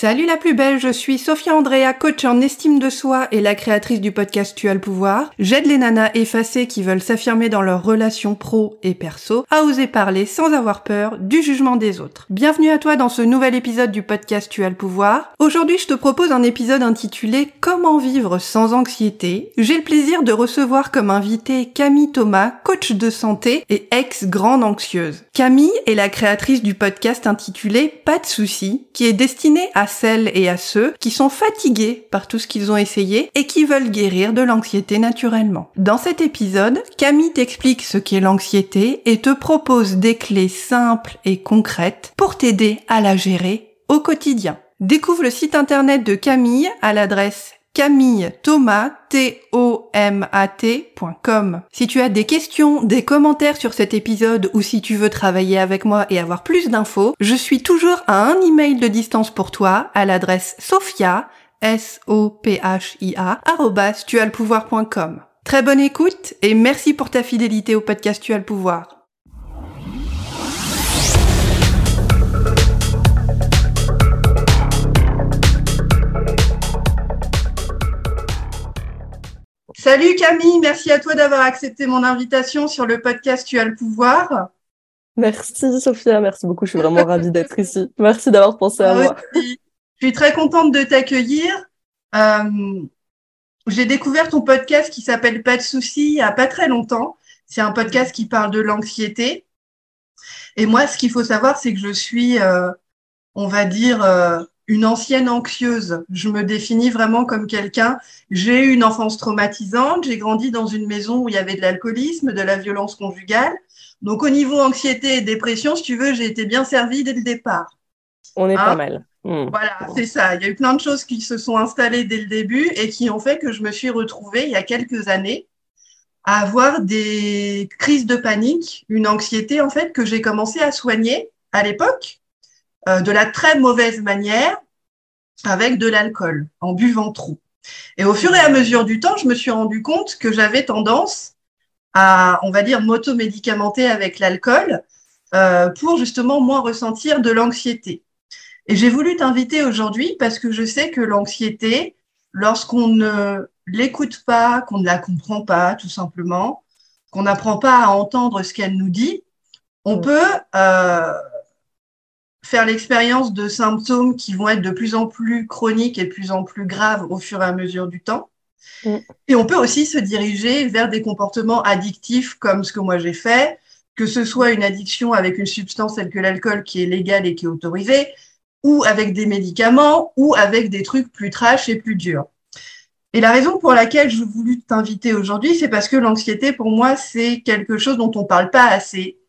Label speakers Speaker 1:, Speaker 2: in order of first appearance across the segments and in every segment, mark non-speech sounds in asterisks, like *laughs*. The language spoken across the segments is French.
Speaker 1: Salut la plus belle, je suis Sophia Andrea, coach en estime de soi et la créatrice du podcast Tu as le pouvoir. J'aide les nanas effacées qui veulent s'affirmer dans leurs relations pro et perso à oser parler sans avoir peur du jugement des autres. Bienvenue à toi dans ce nouvel épisode du podcast Tu as le pouvoir. Aujourd'hui, je te propose un épisode intitulé Comment vivre sans anxiété. J'ai le plaisir de recevoir comme invité Camille Thomas, coach de santé et ex-grande anxieuse. Camille est la créatrice du podcast intitulé Pas de soucis, qui est destiné à celles et à ceux qui sont fatigués par tout ce qu'ils ont essayé et qui veulent guérir de l'anxiété naturellement. Dans cet épisode, Camille t'explique ce qu'est l'anxiété et te propose des clés simples et concrètes pour t'aider à la gérer au quotidien. Découvre le site internet de Camille à l'adresse Camille. Si tu as des questions, des commentaires sur cet épisode ou si tu veux travailler avec moi et avoir plus d'infos, je suis toujours à un email de distance pour toi à l'adresse sophia, S-O-P-H-I-A. Très bonne écoute et merci pour ta fidélité au podcast Tu as le pouvoir. Salut Camille, merci à toi d'avoir accepté mon invitation sur le podcast Tu as le pouvoir.
Speaker 2: Merci Sophia, merci beaucoup, je suis vraiment ravie d'être ici. Merci d'avoir pensé à moi.
Speaker 1: Je suis très contente de t'accueillir. Euh, j'ai découvert ton podcast qui s'appelle Pas de soucis il n'y a pas très longtemps. C'est un podcast qui parle de l'anxiété. Et moi, ce qu'il faut savoir, c'est que je suis, euh, on va dire, euh, une ancienne anxieuse. Je me définis vraiment comme quelqu'un. J'ai eu une enfance traumatisante. J'ai grandi dans une maison où il y avait de l'alcoolisme, de la violence conjugale. Donc, au niveau anxiété et dépression, si tu veux, j'ai été bien servie dès le départ.
Speaker 2: On est pas hein mal.
Speaker 1: Hmm. Voilà, c'est ça. Il y a eu plein de choses qui se sont installées dès le début et qui ont fait que je me suis retrouvée il y a quelques années à avoir des crises de panique, une anxiété en fait que j'ai commencé à soigner à l'époque euh, de la très mauvaise manière avec de l'alcool, en buvant trop. Et au fur et à mesure du temps, je me suis rendu compte que j'avais tendance à, on va dire, m'automédicamenter avec l'alcool euh, pour justement moins ressentir de l'anxiété. Et j'ai voulu t'inviter aujourd'hui parce que je sais que l'anxiété, lorsqu'on ne l'écoute pas, qu'on ne la comprend pas, tout simplement, qu'on n'apprend pas à entendre ce qu'elle nous dit, on mm. peut euh, faire l'expérience de symptômes qui vont être de plus en plus chroniques et de plus en plus graves au fur et à mesure du temps. Mm. Et on peut aussi se diriger vers des comportements addictifs comme ce que moi j'ai fait, que ce soit une addiction avec une substance telle que l'alcool qui est légale et qui est autorisée, ou avec des médicaments, ou avec des trucs plus trash et plus durs. Et la raison pour laquelle je voulais t'inviter aujourd'hui, c'est parce que l'anxiété, pour moi, c'est quelque chose dont on parle pas assez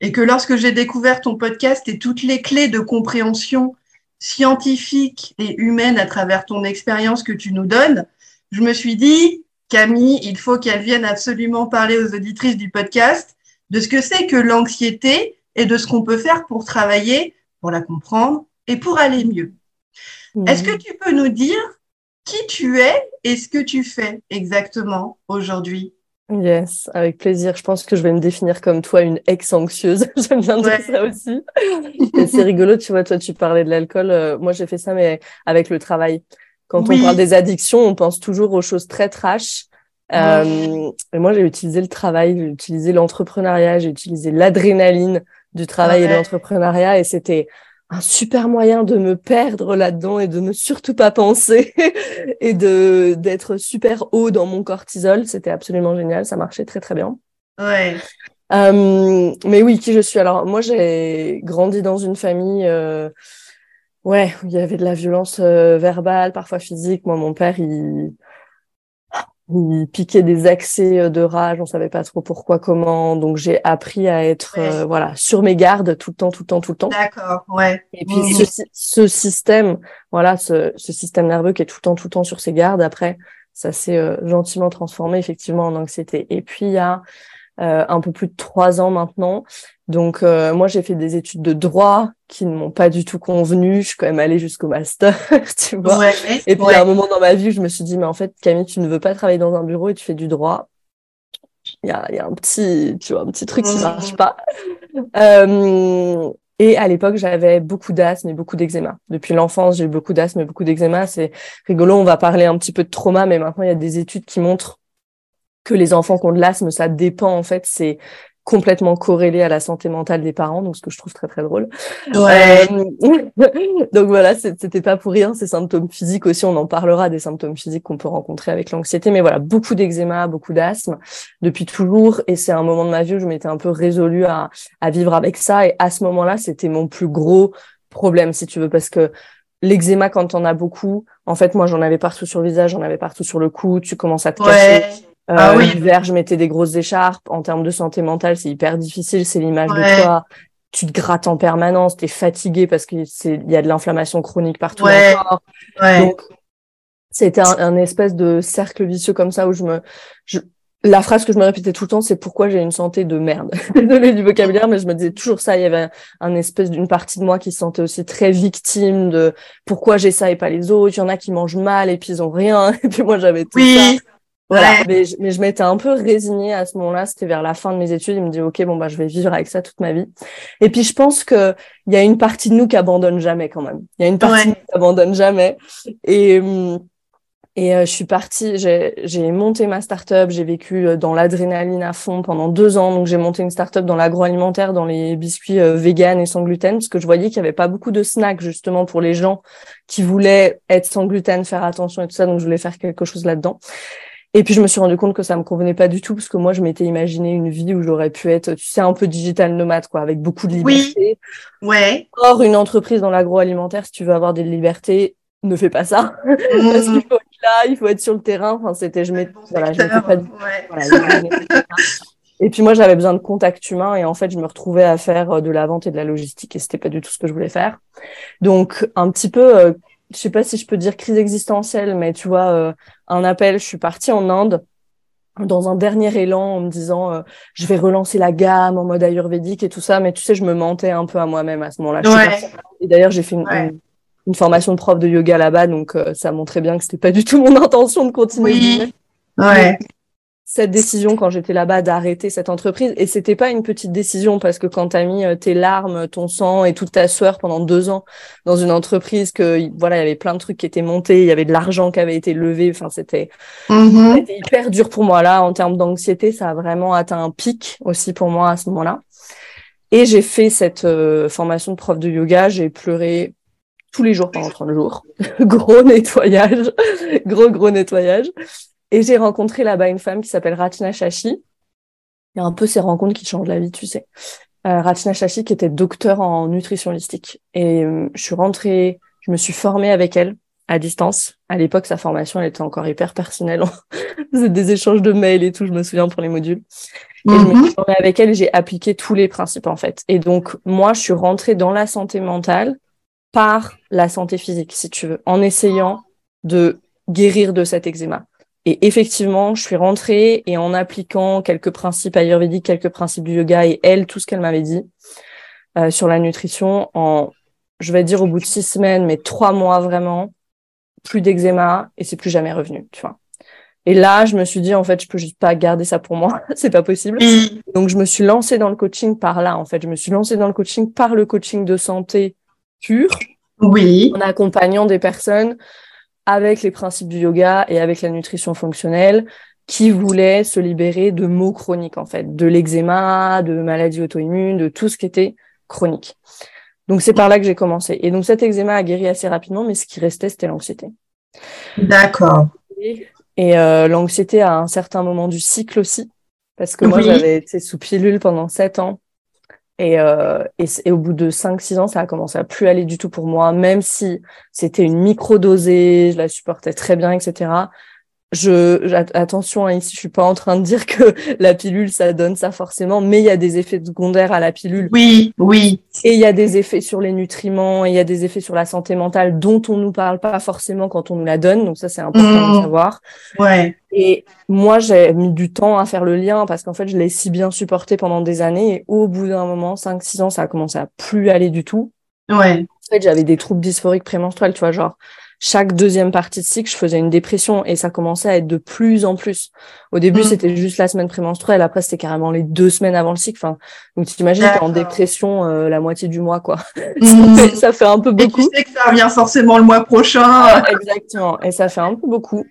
Speaker 1: et que lorsque j'ai découvert ton podcast et toutes les clés de compréhension scientifique et humaine à travers ton expérience que tu nous donnes, je me suis dit, Camille, il faut qu'elle vienne absolument parler aux auditrices du podcast de ce que c'est que l'anxiété et de ce qu'on peut faire pour travailler, pour la comprendre et pour aller mieux. Mmh. Est-ce que tu peux nous dire qui tu es et ce que tu fais exactement aujourd'hui?
Speaker 2: Yes, avec plaisir. Je pense que je vais me définir comme toi, une ex-anxieuse. *laughs* J'aime bien dire ça aussi. c'est rigolo, tu vois, toi, tu parlais de l'alcool. Euh, moi, j'ai fait ça, mais avec le travail. Quand on parle des addictions, on pense toujours aux choses très trash. Euh, et moi, j'ai utilisé le travail, j'ai utilisé l'entrepreneuriat, j'ai utilisé l'adrénaline du travail et de l'entrepreneuriat, et c'était un super moyen de me perdre là-dedans et de ne surtout pas penser *laughs* et de d'être super haut dans mon cortisol. C'était absolument génial, ça marchait très très bien.
Speaker 1: Ouais.
Speaker 2: Euh, mais oui, qui je suis? Alors moi, j'ai grandi dans une famille, euh, ouais, où il y avait de la violence euh, verbale, parfois physique. Moi, mon père, il il piquait des accès euh, de rage, on savait pas trop pourquoi, comment. Donc j'ai appris à être euh, voilà sur mes gardes tout le temps, tout le temps, tout le temps.
Speaker 1: D'accord, ouais.
Speaker 2: Et puis mmh. ce, ce, système, voilà, ce, ce, système nerveux qui est tout le temps, tout le temps sur ses gardes. Après, ça s'est euh, gentiment transformé effectivement en anxiété. Et puis il y a euh, un peu plus de trois ans maintenant. Donc euh, moi j'ai fait des études de droit qui ne m'ont pas du tout convenu. Je suis quand même allée jusqu'au master, *laughs* tu vois. et puis à un moment dans ma vie, je me suis dit mais en fait Camille, tu ne veux pas travailler dans un bureau et tu fais du droit. Il y a, y a, un petit, tu vois, un petit truc qui mmh. marche pas. Euh, Et à l'époque, j'avais beaucoup d'asthme et beaucoup d'eczéma. Depuis l'enfance, j'ai eu beaucoup d'asthme et beaucoup d'eczéma. C'est rigolo, on va parler un petit peu de trauma, mais maintenant, il y a des études qui montrent que les enfants qui ont de l'asthme, ça dépend en fait, c'est complètement corrélé à la santé mentale des parents, donc ce que je trouve très très drôle.
Speaker 1: Ouais.
Speaker 2: Euh, *laughs* donc voilà, c'était pas pour rien ces symptômes physiques aussi. On en parlera des symptômes physiques qu'on peut rencontrer avec l'anxiété, mais voilà, beaucoup d'eczéma, beaucoup d'asthme depuis toujours, et c'est un moment de ma vie où je m'étais un peu résolue à, à vivre avec ça. Et à ce moment-là, c'était mon plus gros problème, si tu veux, parce que l'eczéma quand on a beaucoup, en fait, moi j'en avais partout sur le visage, j'en avais partout sur le cou, tu commences à te cacher. Euh, ah oui. L'hiver, je mettais des grosses écharpes. En termes de santé mentale, c'est hyper difficile. C'est l'image de toi. Tu te grattes en permanence, tu es fatigué parce qu'il y a de l'inflammation chronique partout
Speaker 1: ouais.
Speaker 2: dans le corps. Donc, c'était un, un, espèce de cercle vicieux comme ça où je me... Je, la phrase que je me répétais tout le temps, c'est pourquoi j'ai une santé de merde? *laughs* Désolée du vocabulaire, mais je me disais toujours ça. Il y avait un, un espèce d'une partie de moi qui se sentait aussi très victime de pourquoi j'ai ça et pas les autres? Il y en a qui mangent mal et puis ils ont rien. *laughs* Et puis moi, j'avais tout
Speaker 1: oui.
Speaker 2: ça. Voilà, ouais. mais, je, mais je m'étais un peu résignée à ce moment-là. C'était vers la fin de mes études. Il me dit ok, bon bah je vais vivre avec ça toute ma vie. Et puis je pense que il y a une partie de nous qui abandonne jamais quand même. Il y a une partie
Speaker 1: Ouais.
Speaker 2: de nous qui abandonne jamais. Et et euh, je suis partie. J'ai monté ma start-up. J'ai vécu euh, dans l'adrénaline à fond pendant deux ans. Donc j'ai monté une start-up dans l'agroalimentaire, dans les biscuits euh, vegan et sans gluten, parce que je voyais qu'il y avait pas beaucoup de snacks justement pour les gens qui voulaient être sans gluten, faire attention et tout ça. Donc je voulais faire quelque chose là-dedans. Et puis je me suis rendu compte que ça me convenait pas du tout parce que moi je m'étais imaginé une vie où j'aurais pu être, tu sais, un peu digital nomade quoi, avec beaucoup de liberté.
Speaker 1: Ouais.
Speaker 2: Or une entreprise dans l'agroalimentaire, si tu veux avoir des libertés, ne fais pas ça *laughs* parce qu'il faut être là, il faut être sur le terrain. Enfin c'était, je m'étais,
Speaker 1: Bon
Speaker 2: voilà, je pas
Speaker 1: ouais.
Speaker 2: voilà, Et puis moi j'avais besoin de contact humain et en fait je me retrouvais à faire euh, de la vente et de la logistique et c'était pas du tout ce que je voulais faire. Donc un petit peu, euh, je sais pas si je peux dire crise existentielle, mais tu vois, euh, un appel, je suis partie en Inde dans un dernier élan en me disant euh, je vais relancer la gamme en mode ayurvédique et tout ça, mais tu sais, je me mentais un peu à moi-même à ce moment-là.
Speaker 1: Ouais.
Speaker 2: Et d'ailleurs, j'ai fait une,
Speaker 1: Ouais.
Speaker 2: une, une formation de prof de yoga là-bas, donc euh, ça montrait bien que c'était pas du tout mon intention de continuer.
Speaker 1: Oui. Ouais.
Speaker 2: Cette décision quand j'étais là-bas d'arrêter cette entreprise et c'était pas une petite décision parce que quand t'as mis tes larmes, ton sang et toute ta sueur pendant deux ans dans une entreprise que voilà il y avait plein de trucs qui étaient montés, il y avait de l'argent qui avait été levé, enfin c'était c'était hyper dur pour moi là en termes d'anxiété, ça a vraiment atteint un pic aussi pour moi à ce moment-là. Et j'ai fait cette euh, formation de prof de yoga, j'ai pleuré tous les jours pendant 30 jours. *laughs* gros nettoyage, *laughs* gros gros nettoyage. Et j'ai rencontré là-bas une femme qui s'appelle Rachna Shashi. Il y a un peu ces rencontres qui changent la vie, tu sais. Euh, Rachna Shashi qui était docteur en nutrition holistique. Et euh, je suis rentrée, je me suis formée avec elle à distance. À l'époque, sa formation, elle était encore hyper personnelle. *laughs* On faisait des échanges de mails et tout, je me souviens pour les modules. Et je me
Speaker 1: Mhm.
Speaker 2: suis formée avec elle et j'ai appliqué tous les principes, en fait. Et donc, moi, je suis rentrée dans la santé mentale par la santé physique, si tu veux, en essayant de guérir de cet eczéma. Et effectivement, je suis rentrée et en appliquant quelques principes ayurvédiques, quelques principes du yoga et elle, tout ce qu'elle m'avait dit euh, sur la nutrition, en, je vais dire au bout de six semaines, mais trois mois vraiment, plus d'eczéma et c'est plus jamais revenu, tu vois. Et là, je me suis dit, en fait, je peux juste pas garder ça pour moi, *laughs* c'est pas possible.
Speaker 1: Oui.
Speaker 2: Donc, je me suis lancée dans le coaching par là, en fait. Je me suis lancée dans le coaching par le coaching de santé pur,
Speaker 1: Oui.
Speaker 2: en accompagnant des personnes avec les principes du yoga et avec la nutrition fonctionnelle qui voulaient se libérer de maux chroniques, en fait, de l'eczéma, de maladies auto-immunes, de tout ce qui était chronique. Donc, c'est par là que j'ai commencé. Et donc, cet eczéma a guéri assez rapidement, mais ce qui restait, c'était l'anxiété.
Speaker 1: D'accord.
Speaker 2: Et euh, l'anxiété à un certain moment du cycle aussi, parce que moi j'avais été sous pilule pendant sept ans. Et, euh, et au bout de 5-6 ans, ça a commencé à plus aller du tout pour moi, même si c'était une micro-dosée, je la supportais très bien, etc. Je, attention, hein, ici, je suis pas en train de dire que *laughs* la pilule, ça donne ça forcément, mais il y a des effets secondaires à la pilule.
Speaker 1: Oui, oui.
Speaker 2: Et il y a des effets sur les nutriments, et il y a des effets sur la santé mentale dont on nous parle pas forcément quand on nous la donne. Donc ça, c'est important de
Speaker 1: Mmh.
Speaker 2: savoir.
Speaker 1: Ouais.
Speaker 2: Et moi, j'ai mis du temps à faire le lien parce qu'en fait, je l'ai si bien supporté pendant des années. Et au bout d'un moment, 5-6 ans, ça a commencé à plus aller du tout.
Speaker 1: Ouais.
Speaker 2: fait, j'avais des troubles dysphoriques prémenstruels, tu vois, genre chaque deuxième partie de cycle, je faisais une dépression et ça commençait à être de plus en plus. Au début, mm. c'était juste la semaine prémenstruelle, après c'était carrément les deux semaines avant le cycle. Enfin, donc tu t'imagines t'es en dépression euh, la moitié du mois, quoi. Mm. *laughs* ça, fait, un peu beaucoup. Et
Speaker 1: tu sais que ça revient forcément le mois prochain.
Speaker 2: exactement. Et ça fait un peu beaucoup.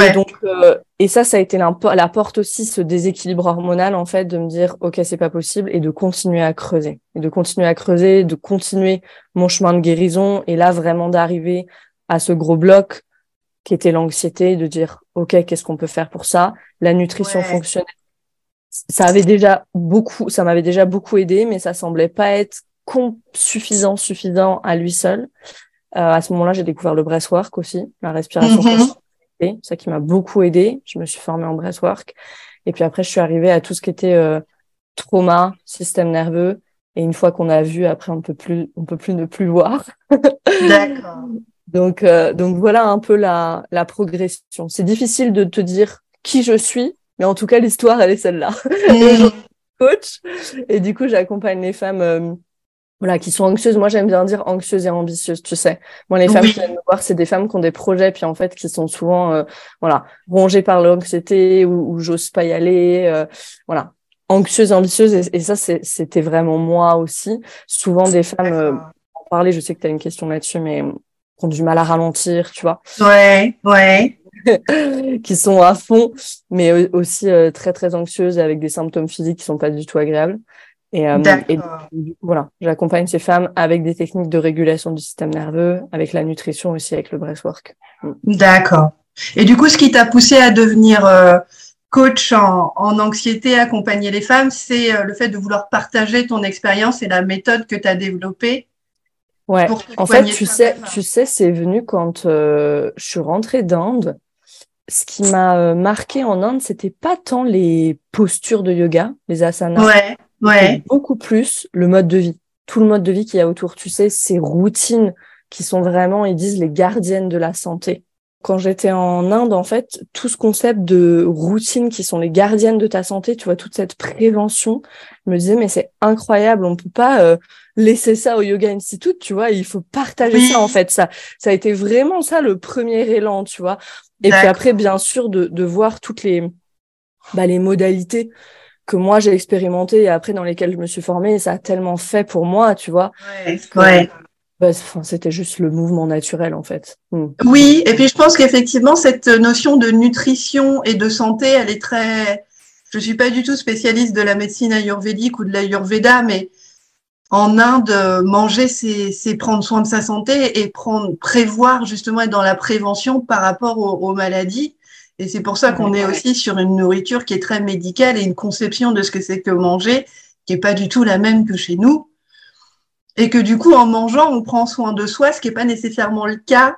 Speaker 2: Et donc, euh, et ça, ça a été la, porte aussi, ce déséquilibre hormonal, en fait, de me dire, OK, c'est pas possible, et de continuer à creuser. Et de continuer à creuser, de continuer mon chemin de guérison, et là, vraiment d'arriver à ce gros bloc qui était l'anxiété, de dire, OK, qu'est-ce qu'on peut faire pour ça? La nutrition fonctionnelle. Ça avait déjà beaucoup, ça m'avait déjà beaucoup aidé, mais ça semblait pas être suffisant, suffisant à lui seul. Euh, à ce moment-là, j'ai découvert le breathwork aussi, la respiration mm ça qui m'a beaucoup aidé. Je me suis formée en breathwork. Et puis après, je suis arrivée à tout ce qui était euh, trauma, système nerveux. Et une fois qu'on a vu, après, on peut plus, on peut plus ne plus voir. D'accord. *laughs* donc, euh, donc voilà un peu la, la progression. C'est difficile de te dire qui je suis, mais en tout cas, l'histoire, elle est celle-là. *laughs* Mmh. coach. Et du coup, j'accompagne les femmes euh, voilà, qui sont anxieuses. Moi, j'aime bien dire anxieuses et ambitieuses, tu sais. Moi, les femmes qui viennent me voir, c'est des femmes qui ont des projets, puis en fait, qui sont souvent, euh, voilà, rongées par l'anxiété ou, ou j'ose pas y aller, euh, voilà, anxieuses, ambitieuses. Et, et ça, c'était vraiment moi aussi. Souvent, des femmes, euh, en parler, je sais que tu as une question là-dessus, mais qui ont du mal à ralentir, tu vois.
Speaker 1: Ouais, ouais. *laughs*
Speaker 2: qui sont à fond, mais aussi très, très anxieuses avec des symptômes physiques qui sont pas du tout agréables. Et, euh, voilà, j'accompagne ces femmes avec des techniques de régulation du système nerveux, avec la nutrition aussi, avec le breathwork.
Speaker 1: Mm. D'accord. Et du coup, ce qui t'a poussé à devenir euh, coach en, anxiété, accompagner les femmes, c'est euh, le fait de vouloir partager ton expérience et la méthode que tu as développée.
Speaker 2: Ouais. En fait, tu sais, tu sais, c'est venu quand je suis rentrée d'Inde. Ce qui m'a marqué en Inde, c'était pas tant les postures de yoga, les asanas.
Speaker 1: Ouais ouais.
Speaker 2: beaucoup plus le mode de vie. Tout le mode de vie qu'il y a autour, tu sais, ces routines qui sont vraiment, ils disent, les gardiennes de la santé. Quand j'étais en Inde, en fait, tout ce concept de routines qui sont les gardiennes de ta santé, tu vois, toute cette prévention, je me disais, mais c'est incroyable, on peut pas euh, laisser ça au Yoga Institute, tu vois, il faut partager ça, en fait. Ça, ça a été vraiment ça le premier élan, tu vois. Et puis après, bien sûr, de, de voir toutes les, bah, les modalités que moi j'ai expérimenté et après dans lesquels je me suis formée, ça a tellement fait pour moi, tu vois.
Speaker 1: Ouais.
Speaker 2: Bah, c'était juste le mouvement naturel en fait.
Speaker 1: Hmm. Oui, et puis je pense qu'effectivement cette notion de nutrition et de santé, elle est très. Je suis pas du tout spécialiste de la médecine ayurvédique ou de l'ayurveda, mais en Inde, manger, c'est prendre soin de sa santé et prendre, prévoir justement être dans la prévention par rapport aux maladies. Et c'est pour ça qu'on est aussi sur une nourriture qui est très médicale et une conception de ce que c'est que manger qui est pas du tout la même que chez nous. Et que du coup, en mangeant, on prend soin de soi, ce qui n'est pas nécessairement le cas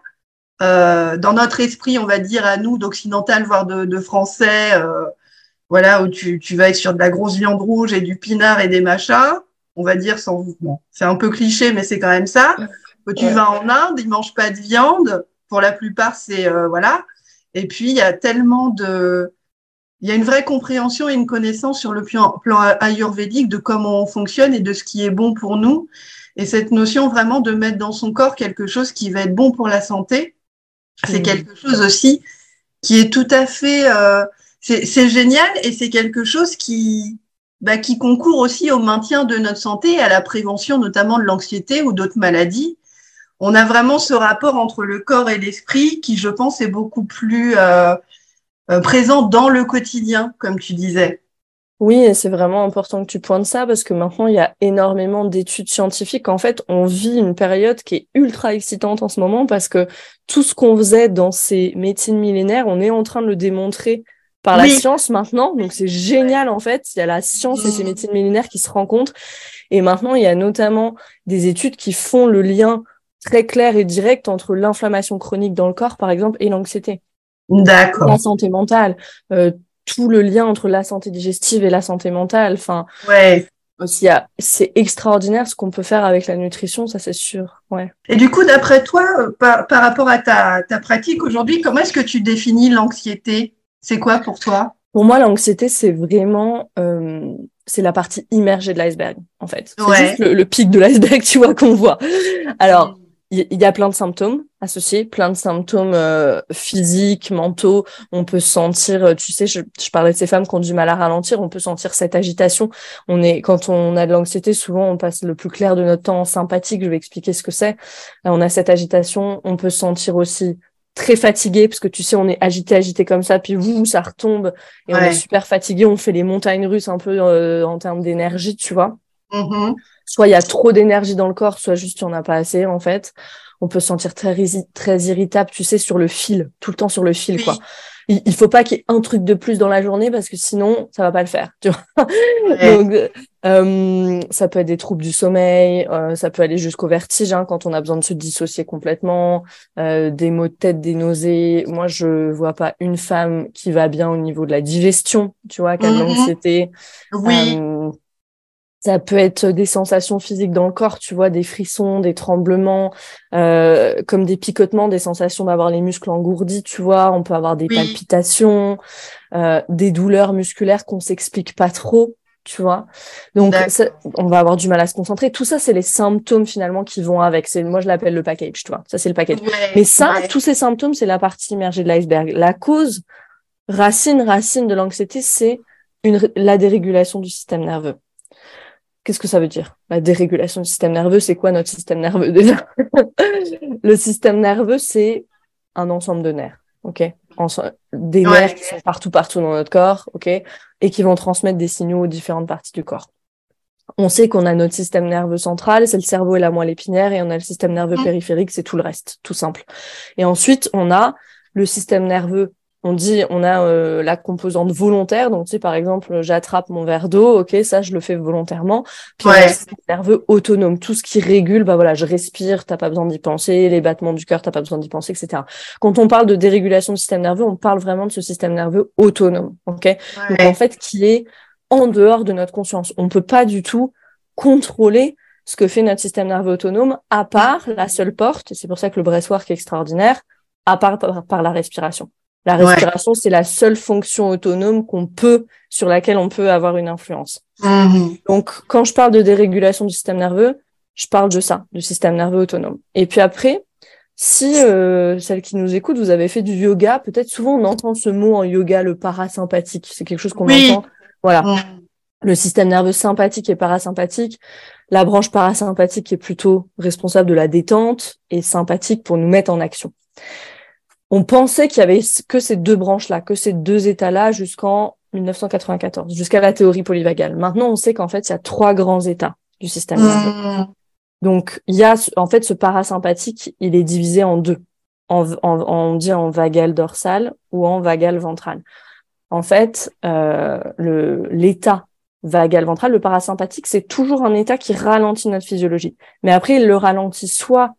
Speaker 1: euh, dans notre esprit, on va dire à nous d'occidental, voire de, français, euh, voilà, où tu, tu, vas être sur de la grosse viande rouge et du pinard et des machins, on va dire sans bon, c'est un peu cliché, mais c'est quand même ça. Tu vas en Inde, ils mangent pas de viande. Pour la plupart, c'est euh, voilà. Et puis, il y a tellement de... Il y a une vraie compréhension et une connaissance sur le plan, ayurvédique de comment on fonctionne et de ce qui est bon pour nous. Et cette notion vraiment de mettre dans son corps quelque chose qui va être bon pour la santé, c'est mmh. quelque chose aussi qui est tout à fait... Euh, c'est génial et c'est quelque chose qui, bah, qui concourt aussi au maintien de notre santé et à la prévention notamment de l'anxiété ou d'autres maladies on a vraiment ce rapport entre le corps et l'esprit qui, je pense, est beaucoup plus euh, euh, présent dans le quotidien, comme tu disais.
Speaker 2: Oui, et c'est vraiment important que tu pointes ça parce que maintenant, il y a énormément d'études scientifiques. En fait, on vit une période qui est ultra excitante en ce moment parce que tout ce qu'on faisait dans ces médecines millénaires, on est en train de le démontrer par la science maintenant. Donc, c'est génial, en fait. Il y a la science et ces mmh. médecines millénaires qui se rencontrent. Et maintenant, il y a notamment des études qui font le lien très clair et direct entre l'inflammation chronique dans le corps, par exemple, et l'anxiété.
Speaker 1: D'accord.
Speaker 2: La santé mentale, euh, tout le lien entre la santé digestive et la santé mentale. Enfin,
Speaker 1: ouais.
Speaker 2: C'est extraordinaire ce qu'on peut faire avec la nutrition, ça c'est sûr. Ouais.
Speaker 1: Et du coup, d'après toi, euh, par, par, rapport à ta, ta pratique aujourd'hui, comment est-ce que tu définis l'anxiété? C'est quoi pour toi?
Speaker 2: Pour moi, l'anxiété, c'est vraiment euh, c'est la partie immergée de l'iceberg, en fait. C'est juste le, pic de l'iceberg, *laughs* tu vois, qu'on voit. Alors, il y, a plein de symptômes associés, plein de symptômes euh, physiques, mentaux. On peut sentir, euh, tu sais, je, je, parlais de ces femmes qui ont du mal à ralentir, on peut sentir cette agitation. On est, quand on a de l'anxiété, souvent on passe le plus clair de notre temps en sympathique. Je vais expliquer ce que c'est. On a cette agitation. On peut sentir aussi très fatigué parce que tu sais on est agité agité comme ça puis vous ça retombe et on est super fatigué on fait les montagnes russes un peu euh, en termes d'énergie tu vois. Mm-hmm. soit il y a trop d'énergie dans le corps soit juste il n'y en a pas assez en fait. On peut se sentir très très irritable tu sais sur le fil tout le temps sur le fil quoi il, il faut pas qu'il y ait un truc de plus dans la journée parce que sinon ça va pas le faire tu vois. *laughs* Donc euh, ça peut être des troubles du sommeil euh, ça peut aller jusqu'au vertige hein, quand on a besoin de se dissocier complètement euh, des maux de tête des nausées. Moi je vois pas une femme qui va bien au niveau de la digestion tu vois qui a de mm-hmm. l'anxiété.
Speaker 1: Oui.
Speaker 2: Euh, ça peut être des sensations physiques dans le corps, tu vois, des frissons, des tremblements, euh, comme des picotements, des sensations d'avoir les muscles engourdis, tu vois. On peut avoir des palpitations, euh, des douleurs musculaires qu'on s'explique pas trop, tu vois. Donc, on va avoir du mal à se concentrer. Tout ça, c'est les symptômes finalement qui vont avec. C'est moi, je l'appelle le package, tu vois. Ça, c'est le package. Mais ça, tous ces symptômes, c'est la partie immergée de l'iceberg. La cause racine, racine de l'anxiété, c'est une, la dérégulation du système nerveux. Qu'est-ce que ça veut dire? La dérégulation du système nerveux, c'est quoi notre système nerveux déjà? Le système nerveux, c'est un ensemble de nerfs, ok? Des nerfs qui sont partout, partout dans notre corps, ok? Et qui vont transmettre des signaux aux différentes parties du corps. On sait qu'on a notre système nerveux central, c'est le cerveau et la moelle épinière, et on a le système nerveux périphérique, c'est tout le reste, tout simple. Et ensuite, on a le système nerveux on dit on a euh, la composante volontaire. Donc tu sais par exemple j'attrape mon verre d'eau ok ça je le fais volontairement. Puis ouais. nerveux autonome tout ce qui régule bah voilà je respire t'as pas besoin d'y penser les battements du cœur t'as pas besoin d'y penser etc quand on parle de dérégulation du système nerveux on parle vraiment de ce système nerveux autonome ok? Donc en fait qui est en dehors de notre conscience. On peut pas du tout contrôler ce que fait notre système nerveux autonome à part la seule porte et c'est pour ça que le breathwork est extraordinaire à part par la respiration la respiration, c'est la seule fonction autonome qu'on peut, sur laquelle on peut avoir une influence. Mm-hmm. Donc, quand je parle de dérégulation du système nerveux, je parle de ça, du système nerveux autonome. Et puis après, si euh, celles qui nous écoutent, vous avez fait du yoga, peut-être souvent on entend ce mot en yoga, le parasympathique. C'est quelque chose qu'on entend. Voilà. Le système nerveux sympathique et parasympathique. La branche parasympathique est plutôt responsable de la détente et sympathique pour nous mettre en action on pensait qu'il y avait que ces deux branches-là, que ces deux états-là jusqu'en 1994, jusqu'à la théorie polyvagale. Maintenant, on sait qu'en fait, il y a trois grands états du système nerveux. Mmh. Donc, il y a, en fait, ce parasympathique, il est divisé en deux. En, on dit en vagal dorsal ou en vagal ventral. En fait, euh, le l'état vagal ventral, le parasympathique, c'est toujours un état qui ralentit notre physiologie. Mais après, il le ralentit soit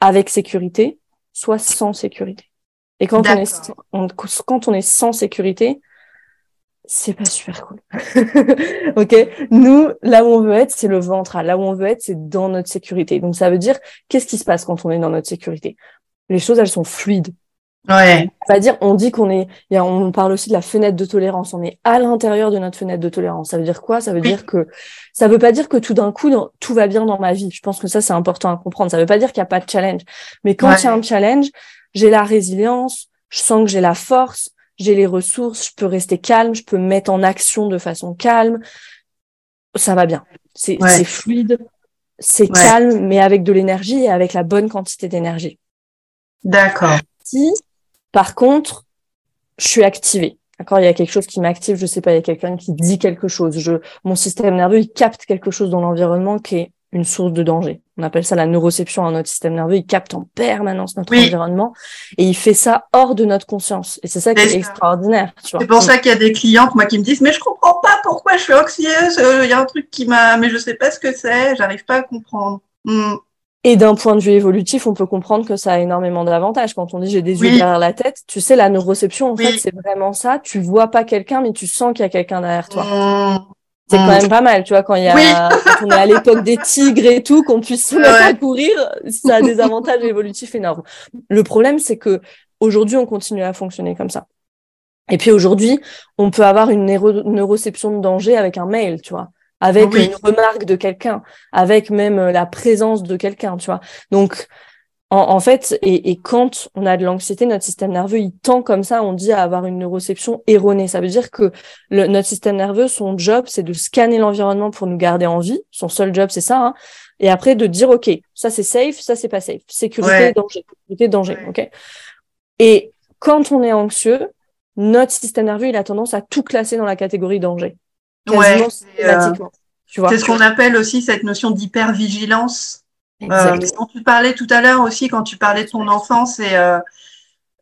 Speaker 2: avec sécurité, soit sans sécurité. Et quand on, est, quand on est sans sécurité, c'est pas super cool. *laughs* ok Nous, là où on veut être, c'est le ventre. Là où on veut être, c'est dans notre sécurité. Donc ça veut dire, qu'est-ce qui se passe quand on est dans notre sécurité? Les choses, elles sont fluides.
Speaker 1: Ouais.
Speaker 2: Ça dire, on dit qu'on est, on parle aussi de la fenêtre de tolérance. On est à l'intérieur de notre fenêtre de tolérance. Ça veut dire quoi? Ça veut dire que, ça veut pas dire que tout d'un coup, tout va bien dans ma vie. Je pense que ça, c'est important à comprendre. Ça veut pas dire qu'il n'y a pas de challenge. Mais quand il y a un challenge, j'ai la résilience, je sens que j'ai la force, j'ai les ressources, je peux rester calme, je peux me mettre en action de façon calme. Ça va bien. C'est fluide, c'est calme, mais avec de l'énergie et avec la bonne quantité d'énergie.
Speaker 1: D'accord.
Speaker 2: Si, par contre, je suis activée. D'accord, il y a quelque chose qui m'active, je sais pas, il y a quelqu'un qui dit quelque chose. Je, mon système nerveux, il capte quelque chose dans l'environnement qui est une source de danger. On appelle ça la neuroception à notre système nerveux. Il capte en permanence notre environnement et il fait ça hors de notre conscience. Et c'est ça qui est extraordinaire.
Speaker 1: C'est pour ça qu'il y a des clientes, moi, qui me disent, mais je comprends pas pourquoi je suis anxieuse. Euh, il y a un truc qui m'a, mais je sais pas ce que c'est. J'arrive pas à comprendre. Hmm.
Speaker 2: Et d'un point de vue évolutif, on peut comprendre que ça a énormément d'avantages. Quand on dit j'ai des yeux derrière la tête, tu sais, la neuroception, en fait, c'est vraiment ça. Tu vois pas quelqu'un, mais tu sens qu'il y a quelqu'un derrière toi. Hmm c'est quand même pas mal, tu vois, quand il y a, quand on est à l'époque des tigres et tout, qu'on puisse se mettre à courir, ça a des avantages évolutifs énormes. Le problème, c'est que aujourd'hui, on continue à fonctionner comme ça. Et puis aujourd'hui, on peut avoir une neuroception de danger avec un mail, tu vois, avec une remarque de quelqu'un, avec même euh, la présence de quelqu'un, tu vois. Donc, en, fait, et, quand on a de l'anxiété, notre système nerveux, il tend comme ça, on dit, à avoir une neuroception erronée. Ça veut dire que notre système nerveux, son job, c'est de scanner l'environnement pour nous garder en vie. Son seul job, c'est ça. Hein. Et après, de dire, OK, ça c'est safe, ça c'est pas safe. Sécurité, danger. Sécurité, danger. OK. Et quand on est anxieux, notre système nerveux, il a tendance à tout classer dans la catégorie danger.
Speaker 1: Ouais, euh, c'est ce qu'on appelle aussi cette notion d'hypervigilance. Euh, dont tu parlais tout à l'heure aussi quand tu parlais de ton enfance et, euh,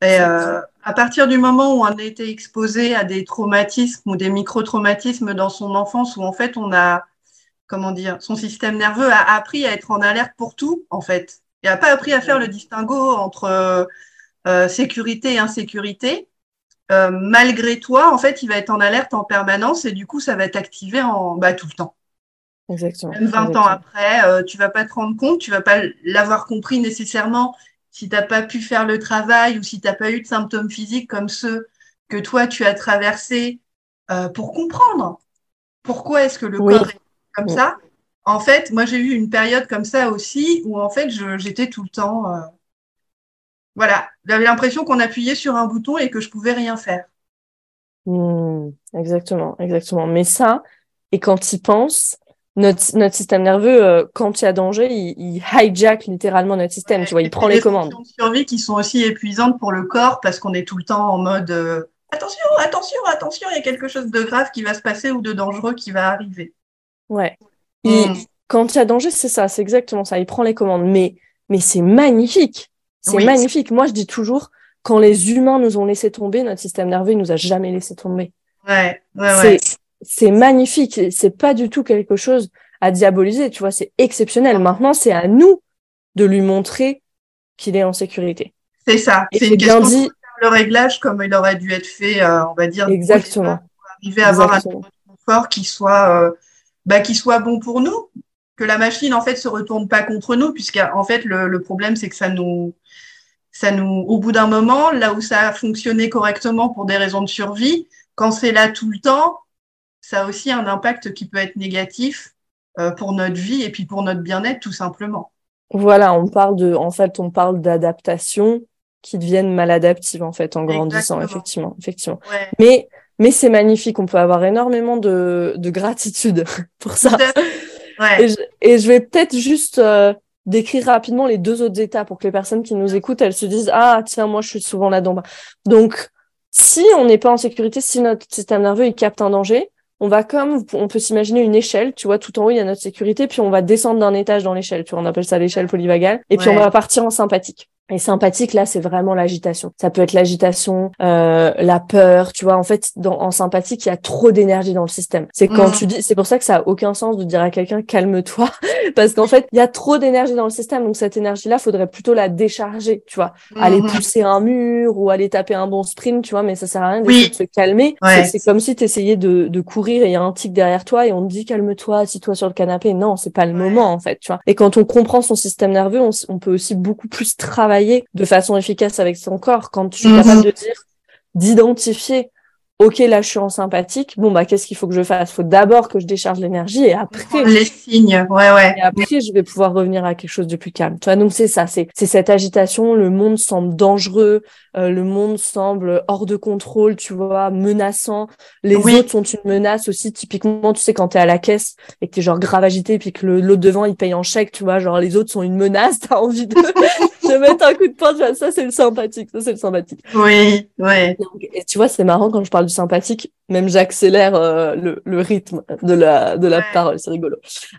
Speaker 1: et euh, à partir du moment où on a été exposé à des traumatismes ou des micro-traumatismes dans son enfance où en fait on a comment dire son système nerveux a appris à être en alerte pour tout en fait et a pas appris à faire le distinguo entre euh, sécurité et insécurité euh, malgré toi, en fait, il va être en alerte en permanence et du coup, ça va être activé en, bah, tout le temps.
Speaker 2: Exactement.
Speaker 1: Même 20 ans après, euh, tu vas pas te rendre compte, tu vas pas l'avoir compris nécessairement si tu n'as pas pu faire le travail ou si tu n'as pas eu de symptômes physiques comme ceux que toi, tu as traversés euh, pour comprendre pourquoi est-ce que le corps est comme ça. En fait, moi, j'ai eu une période comme ça aussi où, en fait, j'étais tout le temps euh, voilà, j'avais l'impression qu'on appuyait sur un bouton et que je pouvais rien faire.
Speaker 2: Hmm, exactement, exactement. Mais ça, et quand il pense, notre, notre système nerveux, euh, quand il y a danger, il, hijack littéralement notre système, tu vois, il prend les commandes.
Speaker 1: Des survie qui sont aussi épuisantes pour le corps parce qu'on est tout le temps en mode euh, attention, attention, attention, il y a quelque chose de grave qui va se passer ou de dangereux qui va arriver.
Speaker 2: Ouais. Et hmm. quand il y a danger, c'est ça, c'est exactement ça. Il prend les commandes. Mais, mais c'est magnifique. C'est magnifique. Moi, je dis toujours, quand les humains nous ont laissé tomber, notre système nerveux, il nous a jamais laissé tomber.
Speaker 1: Ouais, ouais, ouais.
Speaker 2: C'est magnifique. C'est pas du tout quelque chose à diaboliser. Tu vois, c'est exceptionnel. Maintenant, c'est à nous de lui montrer qu'il est en sécurité.
Speaker 1: C'est ça. C'est une question dit... de le réglage comme il aurait dû être fait, euh, on va dire.
Speaker 2: Exactement.
Speaker 1: Pour arriver à avoir un confort qui soit, euh, bah, qui soit bon pour nous que la machine en fait se retourne pas contre nous, puisqu'en fait le, le problème c'est que ça nous, ça nous, au bout d'un moment, là où ça a fonctionné correctement pour des raisons de survie, quand c'est là tout le temps, ça a aussi un impact qui peut être négatif euh, pour notre vie et puis pour notre bien-être tout simplement.
Speaker 2: Voilà, on parle de, en fait, on parle d'adaptation qui deviennent maladaptives en fait en grandissant, effectivement, effectivement. Mais mais c'est magnifique, on peut avoir énormément de, de gratitude *laughs* pour ça. Et, je, vais peut-être juste euh, décrire rapidement les deux autres états pour que les personnes qui nous écoutent, elles se disent ah tiens moi je suis souvent là-dedans. Donc si on n'est pas en sécurité, si notre système nerveux il capte un danger, on va comme on peut s'imaginer une échelle, tu vois, tout en haut il y a notre sécurité, puis on va descendre d'un étage dans l'échelle, tu vois, on appelle ça l'échelle polyvagale, et puis on va partir en sympathique. Et sympathique, là, c'est vraiment l'agitation. Ça peut être l'agitation, euh, la peur, tu vois. En fait, dans, en sympathique, il y a trop d'énergie dans le système. C'est quand mm. tu dis, c'est pour ça que ça a aucun sens de dire à quelqu'un calme-toi, *laughs* parce qu'en fait, il y a trop d'énergie dans le système. Donc cette énergie-là, faudrait plutôt la décharger, tu vois. Aller mm-hmm. pousser un mur ou aller taper un bon sprint, tu vois. Mais ça sert à rien d'essayer de se calmer. C'est comme si tu essayais de, de courir et il y a un tic derrière toi et on te dit calme-toi, assis-toi sur le canapé. Non, c'est pas le moment en fait, tu vois. Et quand on comprend son système nerveux, on, on peut aussi beaucoup plus travailler de façon efficace avec son corps, quand tu es capable mhm. de dire, d'identifier, ok, là je suis en sympathique, bon bah qu'est-ce qu'il faut que je fasse? Faut d'abord que je décharge l'énergie et après
Speaker 1: les signes, ouais ouais.
Speaker 2: Et après je vais pouvoir revenir à quelque chose de plus calme. Tu vois, donc c'est ça, c'est c'est cette agitation. Le monde semble dangereux, euh, le monde semble hors de contrôle, tu vois, menaçant. Les autres sont une menace aussi. Typiquement, tu sais quand t'es à la caisse et que t'es genre grave agité, puis que l'autre devant il paye en chèque, tu vois, genre les autres sont une menace, *laughs* t'as envie de *laughs* mettre un coup de poing, ça c'est le sympathique, ça c'est le sympathique.
Speaker 1: Oui, ouais.
Speaker 2: Et tu vois, c'est marrant quand je parle du sympathique, même j'accélère euh, le, le, rythme de la, de la parole, c'est rigolo.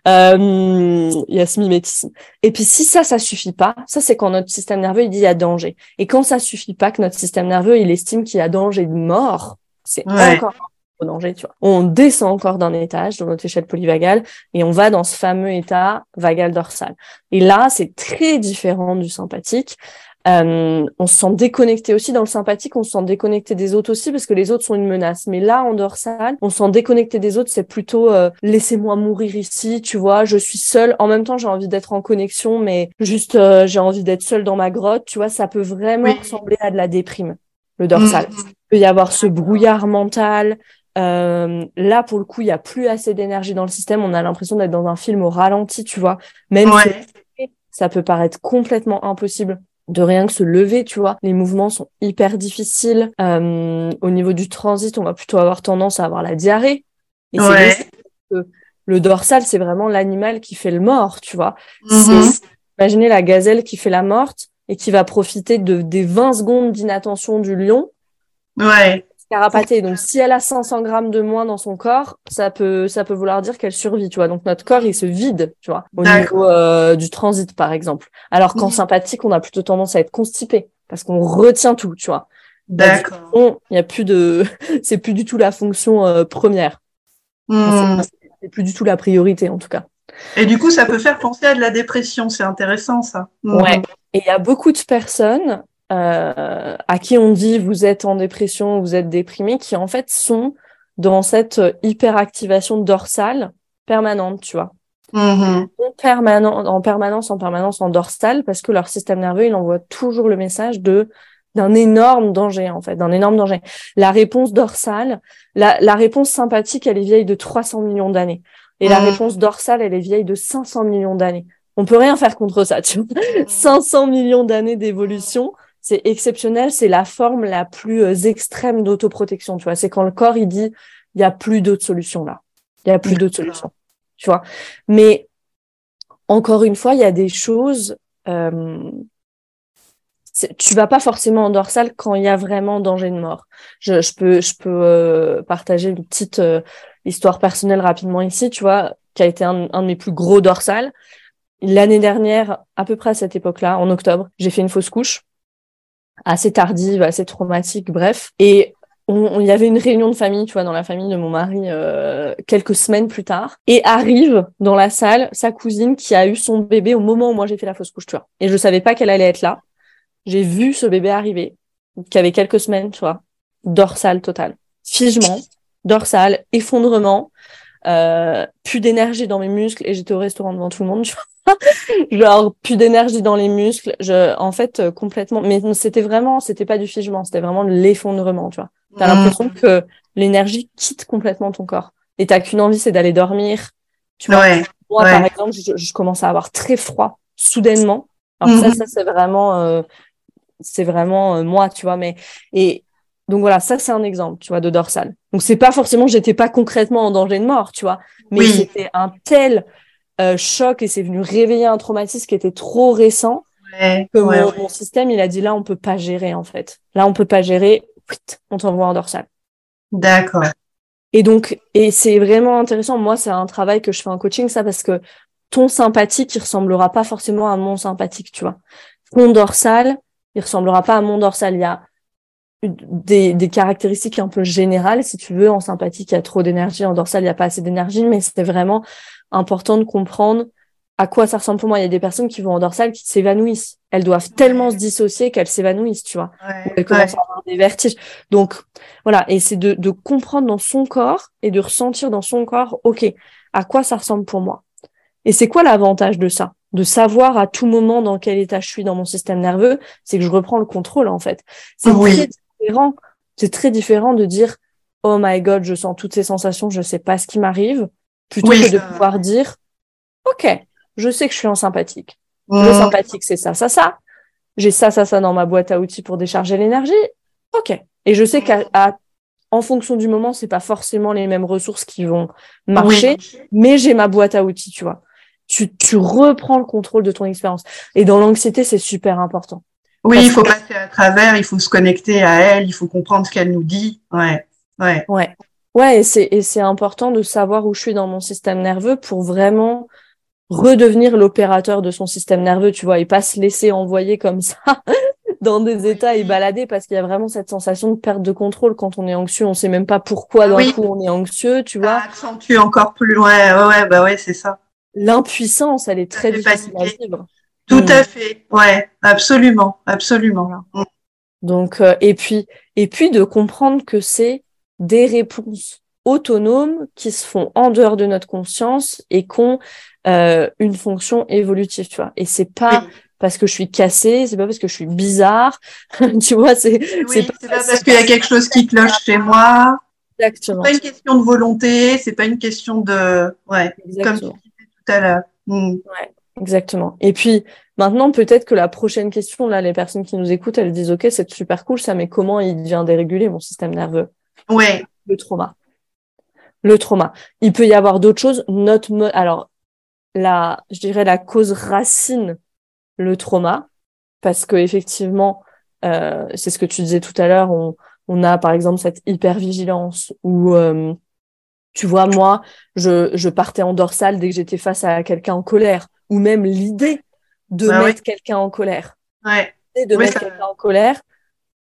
Speaker 2: Euh, il y a ce mimétisme. Et puis si ça, ça suffit pas, ça c'est quand notre système nerveux il dit il y a danger. Et quand ça suffit pas, que notre système nerveux il estime qu'il y a danger de mort, c'est encore danger, tu vois. On descend encore d'un étage dans notre échelle polyvagale et on va dans ce fameux état vagal dorsal. Et là, c'est très différent du sympathique. Euh, on se sent déconnecté aussi dans le sympathique, on se sent déconnecté des autres aussi parce que les autres sont une menace. Mais là, en dorsal, on se sent déconnecté des autres, c'est plutôt euh, laissez-moi mourir ici, tu vois, je suis seule. En même temps, j'ai envie d'être en connexion, mais juste euh, j'ai envie d'être seule dans ma grotte, tu vois, ça peut vraiment ressembler à de la déprime, le dorsal. peut y avoir ce brouillard mental. Euh, là, pour le coup, il y a plus assez d'énergie dans le système. On a l'impression d'être dans un film au ralenti, tu vois. Même si ça peut paraître complètement impossible de rien que se lever, tu vois. Les mouvements sont hyper difficiles. Euh, au niveau du transit, on va plutôt avoir tendance à avoir la diarrhée. Et c'est que le dorsal, c'est vraiment l'animal qui fait le mort, tu vois. Mm-hmm. Imaginez la gazelle qui fait la morte et qui va profiter de, des 20 secondes d'inattention du lion.
Speaker 1: Ouais.
Speaker 2: Carapaté. Donc, si elle a 500 grammes de moins dans son corps, ça peut, ça peut vouloir dire qu'elle survit, tu vois. Donc, notre corps, il se vide, tu vois, au niveau euh, du transit, par exemple. Alors qu'en sympathique, on a plutôt tendance à être constipé parce qu'on retient tout, tu vois.
Speaker 1: D'accord.
Speaker 2: Il n'y a plus de, *laughs* c'est plus du tout la fonction euh, première. Hmm. C'est plus du tout la priorité, en tout cas.
Speaker 1: Et du coup, ça peut faire penser à de la dépression. C'est intéressant, ça.
Speaker 2: Ouais. Et il y a beaucoup de personnes euh, à qui on dit vous êtes en dépression, vous êtes déprimé, qui en fait sont dans cette hyperactivation dorsale permanente, tu vois.
Speaker 1: Mm-hmm.
Speaker 2: en, permanence, en permanence en dorsale, parce que leur système nerveux, il envoie toujours le message de d'un énorme danger, en fait, d'un énorme danger. La réponse dorsale, la, la réponse sympathique, elle est vieille de 300 millions d'années. Et la mm. réponse dorsale, elle est vieille de 500 millions d'années. On peut rien faire contre ça, tu vois. 500 mm. millions d'années d'évolution, c'est exceptionnel, c'est la forme la plus euh, extrême d'autoprotection, tu vois. C'est quand le corps, il dit, il y a plus d'autres solutions là. Il y a plus d'autres solutions, tu vois. Mais encore une fois, il y a des choses, euh, tu vas pas forcément en dorsale quand il y a vraiment danger de mort. Je, je peux, je peux euh, partager une petite euh, histoire personnelle rapidement ici, tu vois, qui a été un, un de mes plus gros dorsales. L'année dernière, à peu près à cette époque-là, en octobre, j'ai fait une fausse couche, assez tardive, assez traumatique, bref. Et il y avait une réunion de famille, tu vois, dans la famille de mon mari euh, quelques semaines plus tard, et arrive dans la salle sa cousine qui a eu son bébé au moment où moi j'ai fait la fausse couche, tu vois. Et je savais pas qu'elle allait être là. J'ai vu ce bébé arriver, qui avait quelques semaines, tu vois, dorsal total, figement, dorsal, effondrement, euh, plus d'énergie dans mes muscles et j'étais au restaurant devant tout le monde, tu vois. *laughs* genre plus d'énergie dans les muscles, je en fait euh, complètement mais c'était vraiment c'était pas du figement, c'était vraiment de l'effondrement, tu vois. T'as mmh. l'impression que l'énergie quitte complètement ton corps et t'as qu'une envie c'est d'aller dormir. Tu vois. Moi par exemple, je, commence à avoir très froid soudainement. Alors ça mmh. ça c'est vraiment euh, c'est vraiment euh, moi, tu vois mais et donc voilà, ça c'est un exemple, tu vois, de dorsal. Donc c'est pas forcément, j'étais pas concrètement en danger de mort, tu vois, mais c'était un tel euh, choc et c'est venu réveiller un traumatisme qui était trop récent que mon, système il a dit là on peut pas gérer en fait. Là on peut pas gérer, on t'envoie en dorsal.
Speaker 1: D'accord.
Speaker 2: Et donc et c'est vraiment intéressant. Moi c'est un travail que je fais en coaching ça parce que ton sympathique il ressemblera pas forcément à mon sympathique, tu vois. Ton dorsal il ressemblera pas à mon dorsal. Il y a des, des, caractéristiques un peu générales, si tu veux, en sympathique, il y a trop d'énergie, en dorsal, il n'y a pas assez d'énergie, mais c'était vraiment important de comprendre à quoi ça ressemble pour moi. Il y a des personnes qui vont en dorsal qui s'évanouissent. Elles doivent tellement se dissocier qu'elles s'évanouissent, tu vois. elles commencent à avoir des vertiges. Donc, voilà. Et c'est de, de comprendre dans son corps et de ressentir dans son corps, OK, à quoi ça ressemble pour moi. Et c'est quoi l'avantage de ça? de savoir à tout moment dans quel état je suis dans mon système nerveux, c'est que je reprends le contrôle en fait. C'est différent. C'est très différent de dire oh my god, je sens toutes ces sensations, je sais pas ce qui m'arrive, plutôt que de pouvoir dire ok, je sais que je suis en sympathique. Le mmh. sympathique, c'est ça, ça, ça. J'ai ça, ça, ça dans ma boîte à outils pour décharger l'énergie. Ok. Et je sais qu'à en fonction du moment, c'est pas forcément les mêmes ressources qui vont marcher, mais j'ai ma boîte à outils, tu vois. Tu, tu reprends le contrôle de ton expérience. Et dans l'anxiété, c'est super important.
Speaker 1: Oui, il faut passer à travers, il faut se connecter à elle, il faut comprendre ce qu'elle nous dit. Ouais, ouais.
Speaker 2: Ouais. Ouais, et c'est, et c'est important de savoir où je suis dans mon système nerveux pour vraiment redevenir l'opérateur de son système nerveux, tu vois, et pas se laisser envoyer comme ça *laughs* dans des états et balader parce qu'il y a vraiment cette sensation de perte de contrôle quand on est anxieux. On sait même pas pourquoi d'un coup on est anxieux, tu vois.
Speaker 1: Ça accentue encore plus. Ouais, ouais, bah ouais, c'est ça.
Speaker 2: L'impuissance, elle est très difficile à vivre.
Speaker 1: Tout à fait, ouais, absolument, absolument.
Speaker 2: Donc, euh, et puis, et puis de comprendre que c'est des réponses autonomes qui se font en dehors de notre conscience et qui ont euh, une fonction évolutive, tu vois. Et c'est pas parce que je suis cassée, c'est pas parce que je suis bizarre. *laughs* tu vois, c'est
Speaker 1: oui, pas, pas parce qu'il y a quelque chose qui cloche chez moi. Exactement. C'est pas une question de volonté, c'est pas une question de ouais, comme tu disais tout à l'heure.
Speaker 2: Hmm. Ouais, exactement. Et puis maintenant, peut-être que la prochaine question, là, les personnes qui nous écoutent, elles disent OK, c'est super cool ça, mais comment il devient dérégulé mon système nerveux?
Speaker 1: Ouais.
Speaker 2: Le trauma. Le trauma. Il peut y avoir d'autres choses. Notre alors la, je dirais la cause racine, le trauma, parce que effectivement, euh, c'est ce que tu disais tout à l'heure, on, on a par exemple cette hypervigilance où euh, tu vois moi je, je partais en dorsale dès que j'étais face à quelqu'un en colère ou même l'idée de bah mettre quelqu'un en colère.
Speaker 1: Ouais.
Speaker 2: de mettre quelqu'un en colère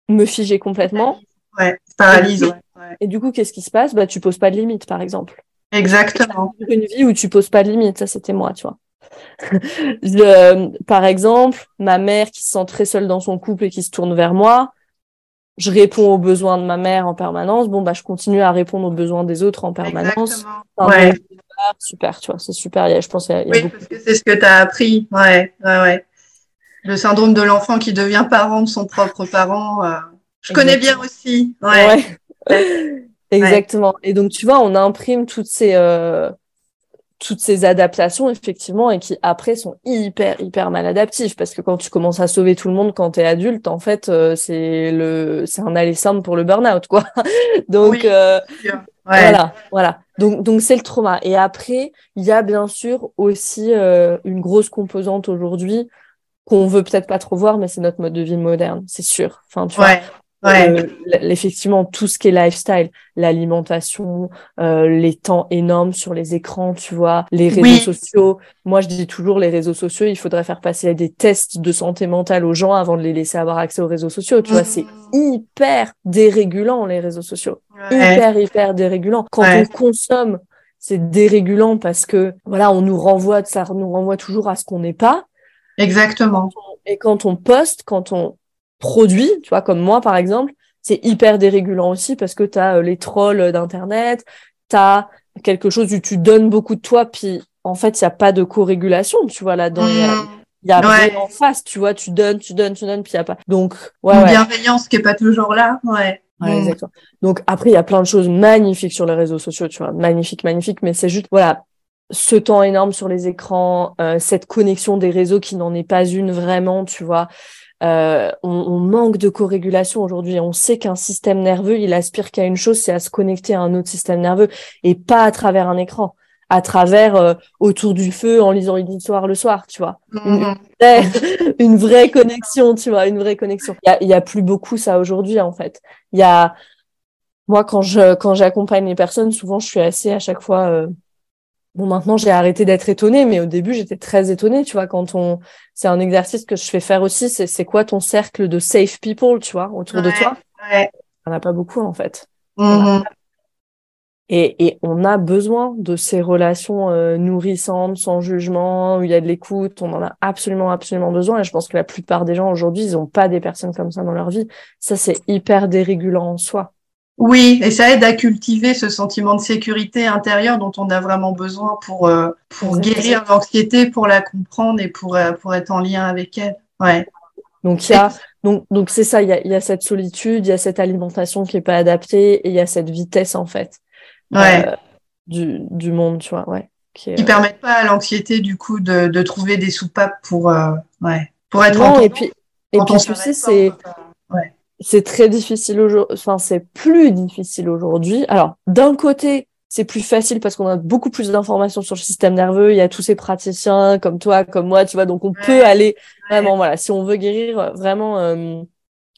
Speaker 2: me figer complètement.
Speaker 1: Ouais. Paralyse ouais.
Speaker 2: et du coup qu'est-ce qui se passe? Bah tu poses pas de limite par exemple.
Speaker 1: Exactement.
Speaker 2: Une vie où tu poses pas de limite ça c'était moi tu vois. *laughs* Je, par exemple ma mère qui se sent très seule dans son couple et qui se tourne vers moi je réponds aux besoins de ma mère en permanence, bon bah je continue à répondre aux besoins des autres en permanence.
Speaker 1: ouais.
Speaker 2: Super, tu vois, c'est super. je pense y a,
Speaker 1: oui, parce que c'est ce que tu as appris. Ouais, ouais, ouais. Le syndrome de l'enfant qui devient parent de son propre parent. Euh, je connais bien aussi. Ouais. *laughs*
Speaker 2: Exactement. Et donc tu vois, on imprime toutes ces euh, toutes ces adaptations effectivement et qui après sont hyper hyper mal adaptifs parce que quand tu commences à sauver tout le monde quand tu es adulte en fait euh, c'est le c'est un aller simple pour le burn-out quoi. *laughs* Donc euh, voilà voilà. Donc donc c'est le trauma. Et après il y a bien sûr aussi euh, une grosse composante aujourd'hui qu'on veut peut-être pas trop voir mais c'est notre mode de vie moderne c'est sûr. Enfin tu vois
Speaker 1: Ouais.
Speaker 2: Euh, effectivement, tout ce qui est lifestyle, l'alimentation, euh, les temps énormes sur les écrans, tu vois, les réseaux sociaux. Moi, je dis toujours, les réseaux sociaux, il faudrait faire passer des tests de santé mentale aux gens avant de les laisser avoir accès aux réseaux sociaux. Tu vois, c'est mmh. hyper dérégulant, les réseaux sociaux. Hyper, hyper dérégulant. Quand on consomme, c'est dérégulant parce que, voilà, on nous renvoie, ça nous renvoie toujours à ce qu'on n'est pas.
Speaker 1: Exactement.
Speaker 2: Et quand on poste, quand on produit, tu vois, comme moi par exemple, c'est hyper dérégulant aussi parce que tu as euh, les trolls d'Internet, tu as quelque chose où tu donnes beaucoup de toi, puis en fait, il n'y a pas de co-régulation, tu vois, là-dedans. Il y a, rien en face, tu vois, tu donnes, tu donnes, tu donnes, puis il n'y a pas. Donc, ouais.
Speaker 1: Une bienveillance qui n'est pas toujours là, ouais.
Speaker 2: Ouais, mm. exactement. Donc après, il y a plein de choses magnifiques sur les réseaux sociaux, tu vois, magnifique, magnifique, mais c'est juste, voilà, ce temps énorme sur les écrans, euh, cette connexion des réseaux qui n'en est pas une vraiment, tu vois. Euh, on, manque de co-régulation aujourd'hui. On sait qu'un système nerveux, il aspire qu'à une chose, c'est à se connecter à un autre système nerveux et pas à travers un écran, à travers euh, autour du feu en lisant une histoire le soir, tu vois. Une, mm-hmm. *laughs* vraie, connexion, tu vois, une vraie connexion. Il y a, plus beaucoup ça aujourd'hui en fait. Il y a moi quand je quand j'accompagne les personnes, souvent je suis assez à chaque fois euh, Bon, maintenant, j'ai arrêté d'être étonnée, mais au début, j'étais très étonnée, tu vois, quand on, c'est un exercice que je fais faire aussi, c'est, c'est quoi ton cercle de safe people, tu vois, autour de toi?
Speaker 1: Ouais.
Speaker 2: On n'a pas beaucoup, en fait.
Speaker 1: Mm-hmm.
Speaker 2: Et, et on a besoin de ces relations euh, nourrissantes, sans jugement, où il y a de l'écoute. On en a absolument, absolument besoin. Et je pense que la plupart des gens aujourd'hui, ils n'ont pas des personnes comme ça dans leur vie. Ça, c'est hyper dérégulant en soi.
Speaker 1: Oui, et ça aide à cultiver ce sentiment de sécurité intérieure dont on a vraiment besoin pour, euh, pour guérir l'anxiété, pour la comprendre et pour, euh, pour être en lien avec elle. Ouais.
Speaker 2: Donc, il y a, donc, donc c'est ça, il y a, y a cette solitude, il y a cette alimentation qui est pas adaptée et il y a cette vitesse, en fait,
Speaker 1: ouais.
Speaker 2: euh, du, du monde, tu vois, ouais.
Speaker 1: Qui, ne permettent pas à l'anxiété, du coup, de, de trouver des soupapes pour, ouais, pour être
Speaker 2: non, et puis, et puis tu sais, c'est,
Speaker 1: ouais
Speaker 2: c'est très difficile aujourd'hui, enfin, c'est plus difficile aujourd'hui. Alors, d'un côté, c'est plus facile parce qu'on a beaucoup plus d'informations sur le système nerveux. Il y a tous ces praticiens comme toi, comme moi, tu vois. Donc, on peut aller vraiment, voilà, si on veut guérir, vraiment, euh,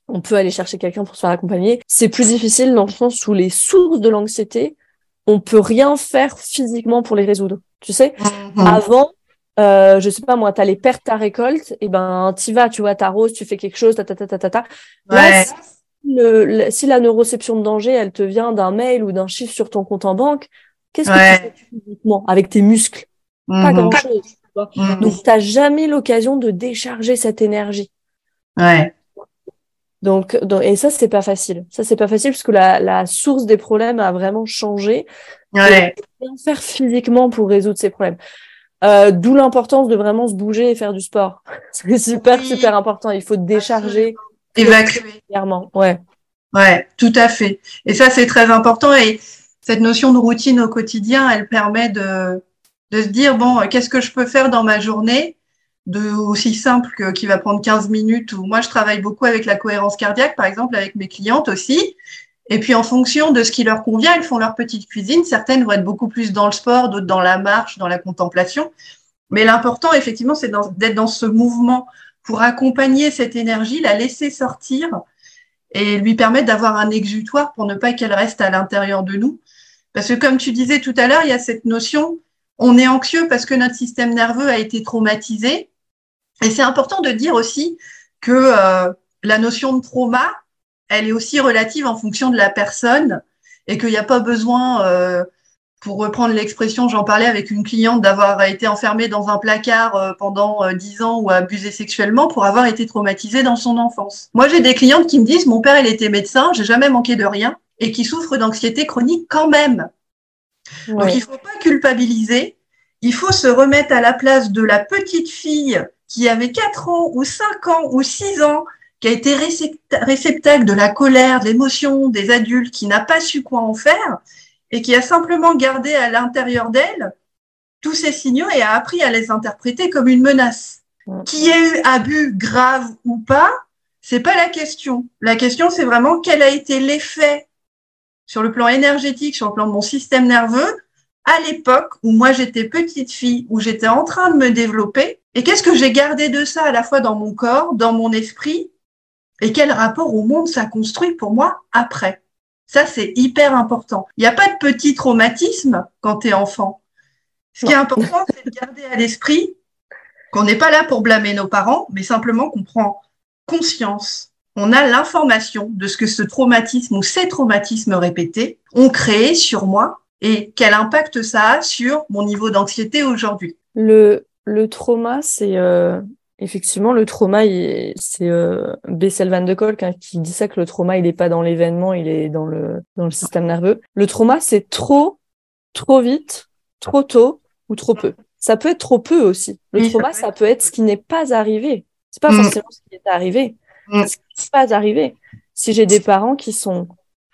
Speaker 2: on peut aller chercher quelqu'un pour se faire accompagner. C'est plus difficile dans le sens où les sources de l'anxiété, on peut rien faire physiquement pour les résoudre. Tu sais, mm-hmm. avant, euh, je sais pas moi, tu as les pertes ta récolte, et ben tu vas, tu vois, t'arroses, tu fais quelque chose, ta ta ta ta ta ta. Là, si, le, si la neuroception de danger, elle te vient d'un mail ou d'un chiffre sur ton compte en banque, qu'est-ce que tu fais physiquement avec tes muscles? Pas mhm. grand-chose. Mhm. Donc t'as jamais l'occasion de décharger cette énergie.
Speaker 1: Ouais.
Speaker 2: Donc, donc, et ça c'est pas facile. Ça c'est pas facile parce que la, la source des problèmes a vraiment changé.
Speaker 1: Ouais.
Speaker 2: Rien faire physiquement pour résoudre ces problèmes. Euh, D'où l'importance de vraiment se bouger et faire du sport. *laughs* C'est super, super important. Il faut décharger.
Speaker 1: Évacuer.
Speaker 2: Clairement, ouais.
Speaker 1: Ouais, tout à fait. Et ça, c'est très important. Et cette notion de routine au quotidien, elle permet de, de se dire, bon, qu'est-ce que je peux faire dans ma journée de aussi simple que, qui va prendre 15 minutes ou moi je travaille beaucoup avec la cohérence cardiaque par exemple avec mes clientes aussi et puis en fonction de ce qui leur convient elles font leur petite cuisine. Certaines vont être beaucoup plus dans le sport d'autres dans la marche dans la contemplation. Mais l'important effectivement c'est d'être dans ce mouvement pour accompagner cette énergie la laisser sortir et lui permettre d'avoir un exutoire pour ne pas qu'elle reste à l'intérieur de nous. Parce que comme tu disais tout à l'heure il y a cette notion on est anxieux parce que notre système nerveux a été traumatisé. Et c'est important de dire aussi que euh, la notion de trauma, elle est aussi relative en fonction de la personne et qu'il n'y a pas besoin, euh, pour reprendre l'expression, j'en parlais avec une cliente, d'avoir été enfermée dans un placard euh, pendant dix ans ou abusée sexuellement pour avoir été traumatisée dans son enfance. Moi, j'ai des clientes qui me disent, mon père, il était médecin, j'ai jamais manqué de rien et qui souffrent d'anxiété chronique quand même. Donc, il faut pas culpabiliser. Il faut se remettre à la place de la petite fille qui avait 4 ans ou 5 ans ou 6 ans, qui a été réceptacle de la colère, de l'émotion des adultes, qui n'a pas su quoi en faire et qui a simplement gardé à l'intérieur d'elle tous ces signaux et a appris à les interpréter comme une menace. Qui ait eu abus grave ou pas, c'est pas la question. La question, c'est vraiment quel a été l'effet sur le plan énergétique, sur le plan de mon système nerveux, à l'époque où moi j'étais petite fille, où j'étais en train de me développer, et qu'est-ce que j'ai gardé de ça à la fois dans mon corps, dans mon esprit, et quel rapport au monde ça construit pour moi après? Ça, c'est hyper important. Il n'y a pas de petit traumatisme quand tu es enfant. Ce qui est important, c'est de garder à l'esprit qu'on n'est pas là pour blâmer nos parents, mais simplement qu'on prend conscience. On a l'information de ce que ce traumatisme ou ces traumatismes répétés ont créé sur moi et quel impact ça a sur mon niveau d'anxiété aujourd'hui.
Speaker 2: Le, le trauma, c'est euh, effectivement le trauma, c'est euh, Bessel van de Kolk hein, qui dit ça que le trauma, il n'est pas dans l'événement, il est dans le, dans le système nerveux. Le trauma, c'est trop, trop vite, trop tôt ou trop peu. Ça peut être trop peu aussi. Le trauma, ça peut être ce qui n'est pas arrivé. C'est pas mm. forcément ce qui est arrivé. Mm. Ce qui n'est pas arrivé. Si j'ai des parents qui sont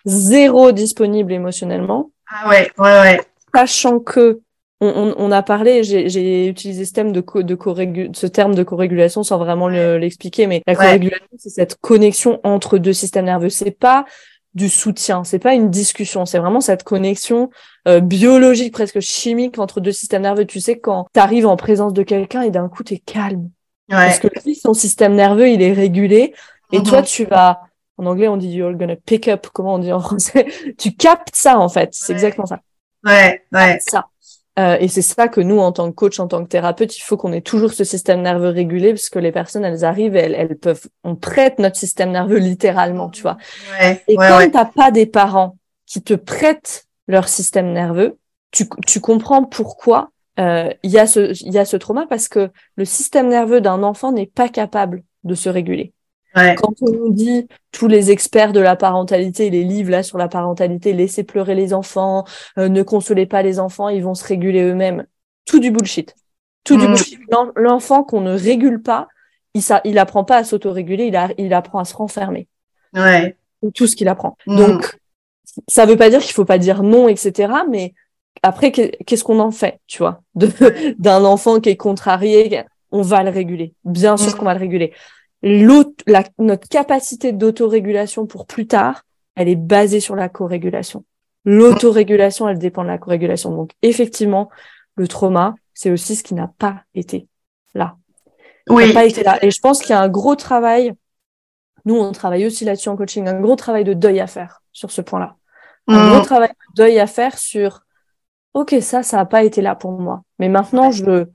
Speaker 2: zéro disponibles émotionnellement,
Speaker 1: ah ouais, ouais, ouais.
Speaker 2: Sachant que on, on, a parlé, j'ai utilisé ce, thème de, de ce terme de corrégulation sans vraiment l'expliquer, mais la corrégulation, c'est cette connexion entre deux systèmes nerveux. C'est pas du soutien, c'est pas une discussion, c'est vraiment cette connexion euh, biologique, presque chimique entre deux systèmes nerveux. Tu sais, quand tu arrives en présence de quelqu'un et d'un coup, tu es calme. Parce que lui, son système nerveux, il est régulé. Et toi, tu vas en anglais, on dit you're gonna pick up. Comment on dit en français? *laughs* Tu captes ça, en fait. C'est exactement ça.
Speaker 1: Ouais, ouais.
Speaker 2: Ça. Euh, et c'est ça que nous, en tant que coach, en tant que thérapeute, il faut qu'on ait toujours ce système nerveux régulé, parce que les personnes, elles arrivent, elles, elles peuvent, on prête notre système nerveux littéralement, tu vois.
Speaker 1: Ouais,
Speaker 2: et quand t'as pas des parents qui te prêtent leur système nerveux, tu, tu comprends pourquoi euh, il y a ce, il y a ce trauma, parce que le système nerveux d'un enfant n'est pas capable de se réguler. Quand on nous dit tous les experts de la parentalité, les livres là sur la parentalité, laissez pleurer les enfants, euh, ne consolez pas les enfants, ils vont se réguler eux-mêmes. Tout du bullshit. Tout du mm. bullshit. L'enfant qu'on ne régule pas, il, ça, il apprend pas à s'autoréguler, il, il apprend à se renfermer.
Speaker 1: Ouais.
Speaker 2: Tout ce qu'il apprend. Mm. Donc, ça veut pas dire qu'il faut pas dire non, etc. Mais après, qu'est-ce qu'on en fait, tu vois, *laughs* d'un enfant qui est contrarié On va le réguler. Bien sûr mm. qu'on va le réguler la, notre capacité d'autorégulation pour plus tard, elle est basée sur la co-régulation. L'autorégulation, elle dépend de la co-régulation. Donc, effectivement, le trauma, c'est aussi ce qui n'a pas été là.
Speaker 1: Oui.
Speaker 2: pas été là. Et je pense qu'il y a un gros travail. Nous, on travaille aussi là-dessus en coaching, un gros travail de deuil à faire sur ce point-là. Un gros mmh. travail de deuil à faire sur, OK, ça, ça n'a pas été là pour moi. Mais maintenant, je,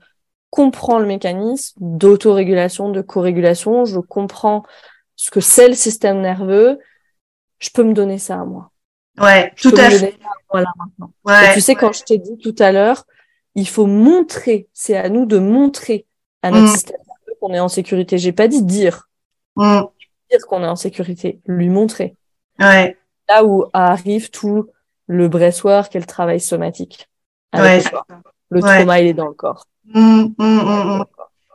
Speaker 2: comprends le mécanisme d'autorégulation, de co-régulation, je comprends ce que c'est le système nerveux, je peux me donner ça à moi.
Speaker 1: Ouais, tout à fait.
Speaker 2: Voilà maintenant. tu sais, quand je t'ai dit tout à l'heure, il faut montrer, c'est à nous de montrer à notre mm. système nerveux qu'on est en sécurité. J'ai pas dit dire.
Speaker 1: Mm.
Speaker 2: Dire qu'on est en sécurité, lui montrer.
Speaker 1: Ouais.
Speaker 2: Là où arrive tout le bressoir, qui est le travail somatique.
Speaker 1: Ouais,
Speaker 2: Le trauma, il est dans le corps.
Speaker 1: Mmh, mmh, mmh,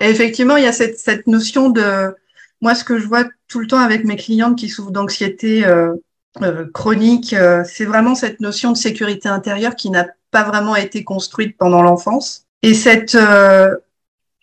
Speaker 1: Et effectivement, il y a cette, cette, notion de. Moi, ce que je vois tout le temps avec mes clientes qui souffrent d'anxiété euh, euh, chronique, euh, c'est vraiment cette notion de sécurité intérieure qui n'a pas vraiment été construite pendant l'enfance. Et cette,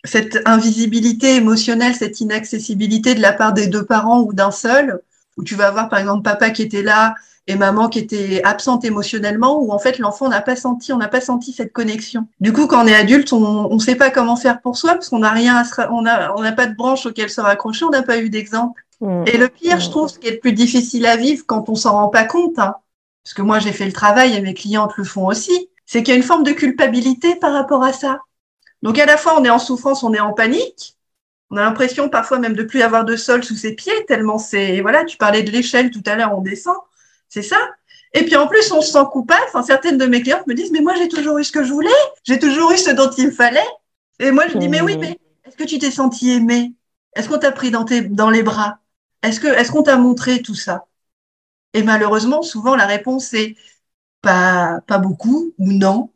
Speaker 1: cette invisibilité émotionnelle, cette inaccessibilité de la part des deux parents ou d'un seul, où tu vas avoir par exemple papa qui était là et maman qui était absente émotionnellement, où en fait l'enfant n'a pas senti, on n'a pas senti cette connexion. Du coup, quand on est adulte, on ne sait pas comment faire pour soi parce qu'on n'a rien, à on n'a on pas de branche auquel se raccrocher, on n'a pas eu d'exemple. Mmh. Et le pire, je mmh. trouve, ce qui est le plus difficile à vivre quand on s'en rend pas compte, hein, parce que moi j'ai fait le travail et mes clientes le font aussi, c'est qu'il y a une forme de culpabilité par rapport à ça. Donc à la fois on est en souffrance, on est en panique, on a l'impression parfois même de plus avoir de sol sous ses pieds, tellement c'est voilà, tu parlais de l'échelle tout à l'heure, on descend. C'est ça. Et puis en plus, on se sent coupable. Enfin, certaines de mes clientes me disent, mais moi, j'ai toujours eu ce que je voulais. J'ai toujours eu ce dont il me fallait. Et moi, je dis, mais oui, mais est-ce que tu t'es senti aimé Est-ce qu'on t'a pris dans, tes, dans les bras? Est-ce que est-ce qu'on t'a montré tout ça? Et malheureusement, souvent, la réponse est pas, pas beaucoup ou non.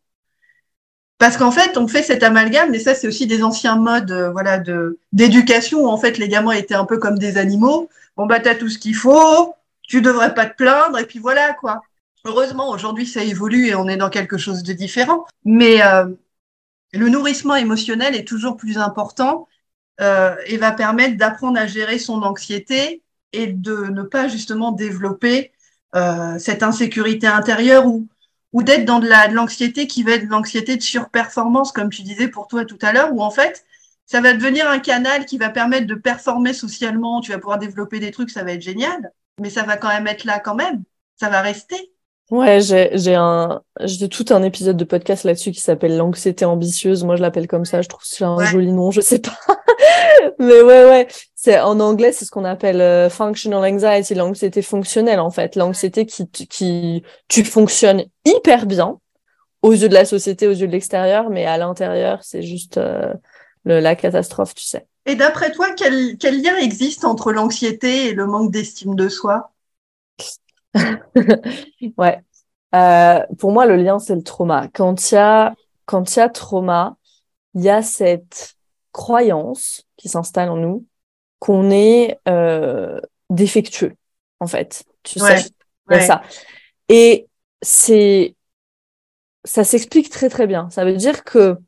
Speaker 1: Parce qu'en fait, on fait cet amalgame, mais ça, c'est aussi des anciens modes, euh, voilà, de d'éducation où en fait les gamins étaient un peu comme des animaux. Bon bah t'as tout ce qu'il faut, tu devrais pas te plaindre, et puis voilà, quoi. Heureusement, aujourd'hui, ça évolue et on est dans quelque chose de différent. Mais euh, le nourrissement émotionnel est toujours plus important euh, et va permettre d'apprendre à gérer son anxiété et de ne pas justement développer euh, cette insécurité intérieure ou, ou d'être dans de l'anxiété qui va être de l'anxiété de surperformance, comme tu disais pour toi tout à l'heure, où en fait, ça va devenir un canal qui va permettre de performer socialement, tu vas pouvoir développer des trucs, ça va être génial mais ça va quand même être là quand même. Ça va rester.
Speaker 2: Ouais, j'ai, j'ai un, j'ai tout un épisode de podcast là-dessus qui s'appelle l'anxiété ambitieuse. Moi, je l'appelle comme ça. Je trouve que c'est un joli nom. Je sais pas. *laughs* mais ouais, ouais. C'est, en anglais, c'est ce qu'on appelle euh, functional anxiety, l'anxiété fonctionnelle, en fait. L'anxiété qui, qui, tu fonctionnes hyper bien aux yeux de la société, aux yeux de l'extérieur, mais à l'intérieur, c'est juste euh, le, la catastrophe, tu sais.
Speaker 1: Et d'après toi, quel, quel, lien existe entre l'anxiété et le manque d'estime de soi? *laughs*
Speaker 2: Ouais. Euh, pour moi, le lien, c'est le trauma. Quand il y a, quand il y a trauma, il y a cette croyance qui s'installe en nous qu'on est euh, défectueux, en fait. Tu sais, il y a ça. Et c'est, ça s'explique très très bien. Ça veut dire que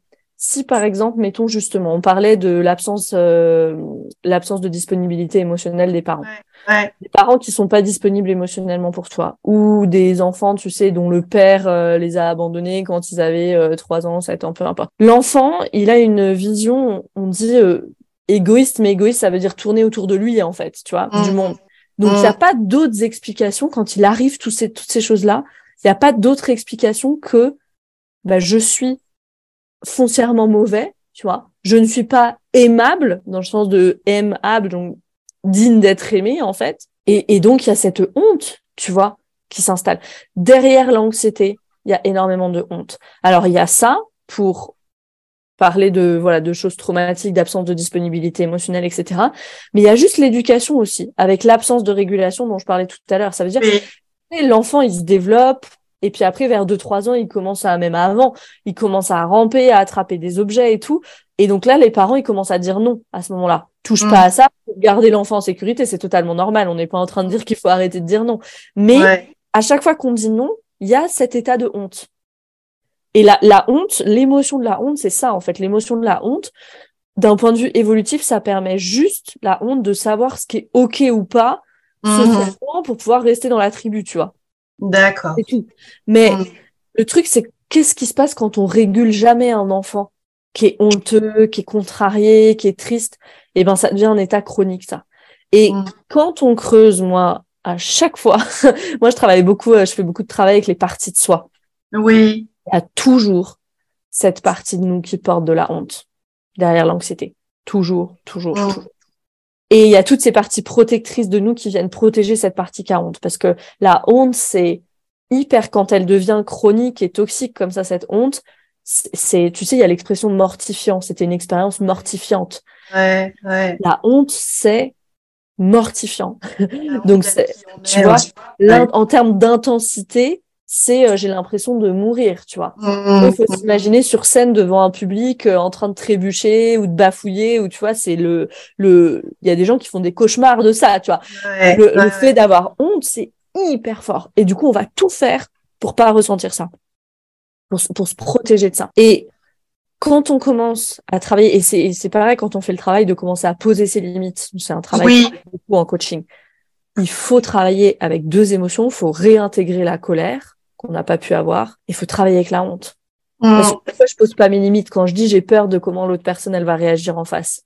Speaker 2: si par exemple, mettons justement, on parlait de l'absence, euh, l'absence de disponibilité émotionnelle des parents,
Speaker 1: ouais,
Speaker 2: des parents qui sont pas disponibles émotionnellement pour toi, ou des enfants, tu sais, dont le père euh, les a abandonnés quand ils avaient euh, trois ans, sept ans, peu importe. L'enfant, il a une vision, on dit égoïste, mais égoïste, ça veut dire tourner autour de lui en fait, tu vois, du mmh. monde. Donc il n'y a pas d'autres explications quand il arrive tous ces, toutes ces choses-là. Il n'y a pas d'autres explications que bah, je suis foncièrement mauvais, tu vois. Je ne suis pas aimable dans le sens de aimable, donc digne d'être aimé en fait. Et, et donc il y a cette honte, tu vois, qui s'installe. Derrière l'anxiété, il y a énormément de honte. Alors il y a ça pour parler de voilà de choses traumatiques, d'absence de disponibilité émotionnelle, etc. Mais il y a juste l'éducation aussi, avec l'absence de régulation dont je parlais tout à l'heure. Ça veut dire que l'enfant il se développe, et puis après, vers 2-3 ans, il commence à, même avant, il commence à ramper, à attraper des objets et tout. Et donc là, les parents, ils commencent à dire non à ce moment-là. Touche mm. pas à ça garder l'enfant en sécurité. C'est totalement normal. On n'est pas en train de dire qu'il faut arrêter de dire non. Mais à chaque fois qu'on dit non, il y a cet état de honte. Et la, la honte, l'émotion de la honte, c'est ça, en fait. L'émotion de la honte, d'un point de vue évolutif, ça permet juste la honte de savoir ce qui est OK ou pas, mm pour pouvoir rester dans la tribu, tu vois.
Speaker 1: D'accord.
Speaker 2: C'est tout. Mais mm. le truc, c'est qu'est-ce qui se passe quand on régule jamais un enfant qui est honteux, qui est contrarié, qui est triste? Eh ben, ça devient un état chronique, ça. Et mm. quand on creuse, moi, à chaque fois, *laughs* moi, je travaille beaucoup, euh, je fais beaucoup de travail avec les parties de soi.
Speaker 1: Oui.
Speaker 2: Il y a toujours cette partie de nous qui porte de la honte derrière l'anxiété. Toujours, toujours, mm. toujours. Et il y a toutes ces parties protectrices de nous qui viennent protéger cette partie qui a honte. Parce que la honte, c'est hyper, quand elle devient chronique et toxique comme ça, cette honte, c'est, tu sais, il y a l'expression mortifiant. C'était une expérience mortifiante.
Speaker 1: Ouais, ouais.
Speaker 2: La honte, c'est mortifiant. Donc, c'est, tu vois, en termes d'intensité, c'est j'ai l'impression de mourir, tu vois. Il faut s'imaginer sur scène devant un public en train de trébucher ou de bafouiller ou tu vois, c'est le le il y a des gens qui font des cauchemars de ça, tu vois. le, fait d'avoir honte, c'est hyper fort et du coup, on va tout faire pour pas ressentir ça. Pour, pour se protéger de ça. Et quand on commence à travailler, et c'est pareil quand on fait le travail de commencer à poser ses limites, c'est un travail
Speaker 1: oui.
Speaker 2: beaucoup en coaching. Il faut travailler avec deux émotions, il faut réintégrer la colère qu'on n'a pas pu avoir, il faut travailler avec la honte. Mm. Parce que je pose pas mes limites quand je dis j'ai peur de comment l'autre personne elle va réagir en face.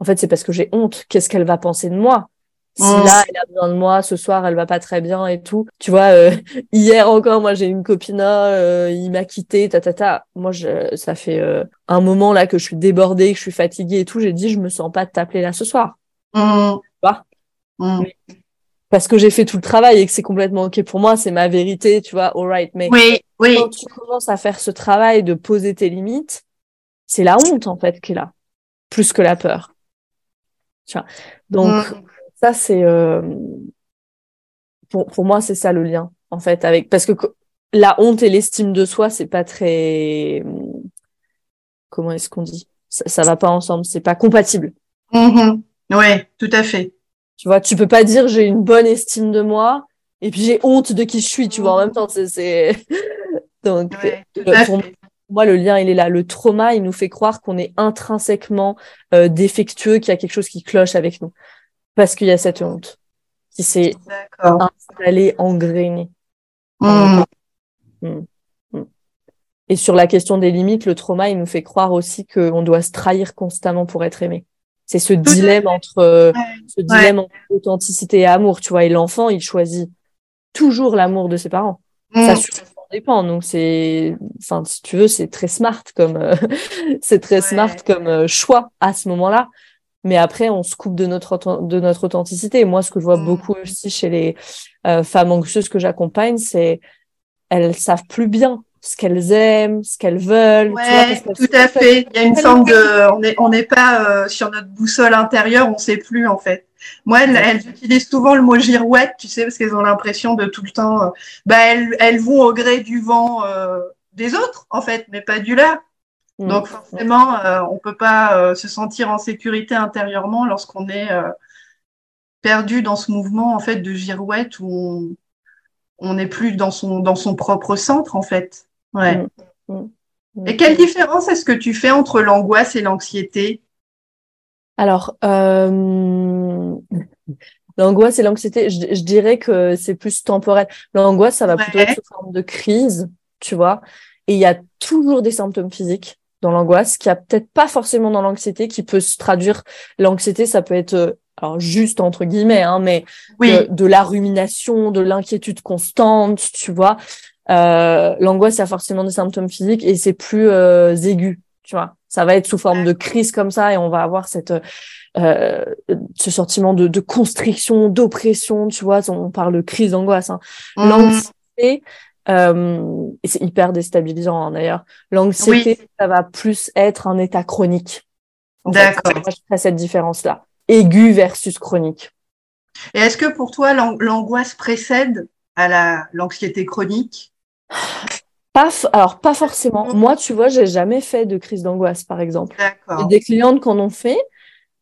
Speaker 2: En fait, c'est parce que j'ai honte. Qu'est-ce qu'elle va penser de moi? Si mm. là, elle a besoin de moi, ce soir, elle va pas très bien et tout. Tu vois, euh, *laughs* hier encore, moi, j'ai une copine, euh, il m'a quitté, ta, ta, ta. Moi, je, ça fait euh, un moment là que je suis débordée, que je suis fatiguée et tout. J'ai dit, je me sens pas de t'appeler là ce soir.
Speaker 1: Mmh.
Speaker 2: Tu vois? Mm. Parce que j'ai fait tout le travail et que c'est complètement OK pour moi, c'est ma vérité, tu vois, alright. Mais
Speaker 1: oui, oui.
Speaker 2: quand tu commences à faire ce travail de poser tes limites, c'est la honte, en fait, qui est là. Plus que la peur. Tu vois. Donc, mmh. Ça, c'est euh, pour, pour moi, c'est ça le lien, en fait, avec parce que la honte et l'estime de soi, c'est pas très comment est-ce qu'on dit? Ça, ça va pas ensemble, c'est pas compatible.
Speaker 1: Mm-hmm. Ouais, tout à fait.
Speaker 2: Tu vois, tu peux pas dire j'ai une bonne estime de moi et puis j'ai honte de qui je suis, tu vois. En même temps, c'est *laughs* donc euh, pour moi le lien il est là. Le trauma, il nous fait croire qu'on est intrinsèquement euh, défectueux, qu'il y a quelque chose qui cloche avec nous parce qu'il y a cette honte qui s'est installée, engrainée.
Speaker 1: Mmh.
Speaker 2: Mmh. Mmh. Et sur la question des limites, le trauma, il nous fait croire aussi qu'on doit se trahir constamment pour être aimé. C'est ce dilemme entre ce dilemme entre authenticité et amour, tu vois. Et l'enfant, il choisit toujours l'amour de ses parents. Ça dépend. Donc c'est, enfin, si tu veux, c'est très smart comme, euh, *laughs* c'est très smart comme euh, choix à ce moment-là mais après on se coupe de notre de notre authenticité. Et moi, ce que je vois mm. beaucoup aussi chez les euh, femmes anxieuses que j'accompagne, c'est elles savent plus bien ce qu'elles aiment, ce qu'elles veulent.
Speaker 1: Ouais, tout à fait. Il y a une forme de, on n'est on n'est pas euh, sur notre boussole intérieure, on sait plus en fait. Moi, elles, utilisent souvent le mot girouette, tu sais, parce qu'elles ont l'impression de tout le temps, euh, bah elles, elles vont au gré du vent des autres en fait, mais pas du leur. Mm. Donc forcément, euh, on peut pas euh, se sentir en sécurité intérieurement lorsqu'on est euh, perdu dans ce mouvement en fait de girouette où on n'est plus dans son dans son propre centre en fait. Ouais. Mm. Mm. Et quelle différence est-ce que tu fais entre l'angoisse et l'anxiété?
Speaker 2: Alors, l'angoisse et l'anxiété, je, dirais que c'est plus temporel. L'angoisse, ça va plutôt être sous forme de crise, tu vois. Et il y a toujours des symptômes physiques dans l'angoisse, qui a peut-être pas forcément dans l'anxiété, qui peut se traduire. L'anxiété, ça peut être euh, alors juste entre guillemets, hein, mais de, la rumination, de l'inquiétude constante, tu vois. Euh, l'angoisse, a forcément des symptômes physiques et c'est plus euh, aigu, tu vois. Ça va être sous forme de crise comme ça et on va avoir cette euh, ce sentiment de, de constriction, d'oppression, tu vois. On parle de crise d'angoisse. Hein. Mmh. L'anxiété, euh, et c'est hyper déstabilisant hein, d'ailleurs. L'anxiété, ça va plus être un état chronique.
Speaker 1: D'accord.
Speaker 2: Je fais cette différence-là. Aigu versus chronique.
Speaker 1: Et est-ce que pour toi, l'angoisse précède à la l'anxiété chronique?
Speaker 2: Pas alors pas forcément. Moi, tu vois, j'ai jamais fait de crise d'angoisse, par exemple.
Speaker 1: D'accord.
Speaker 2: Des clientes qu'on ont fait,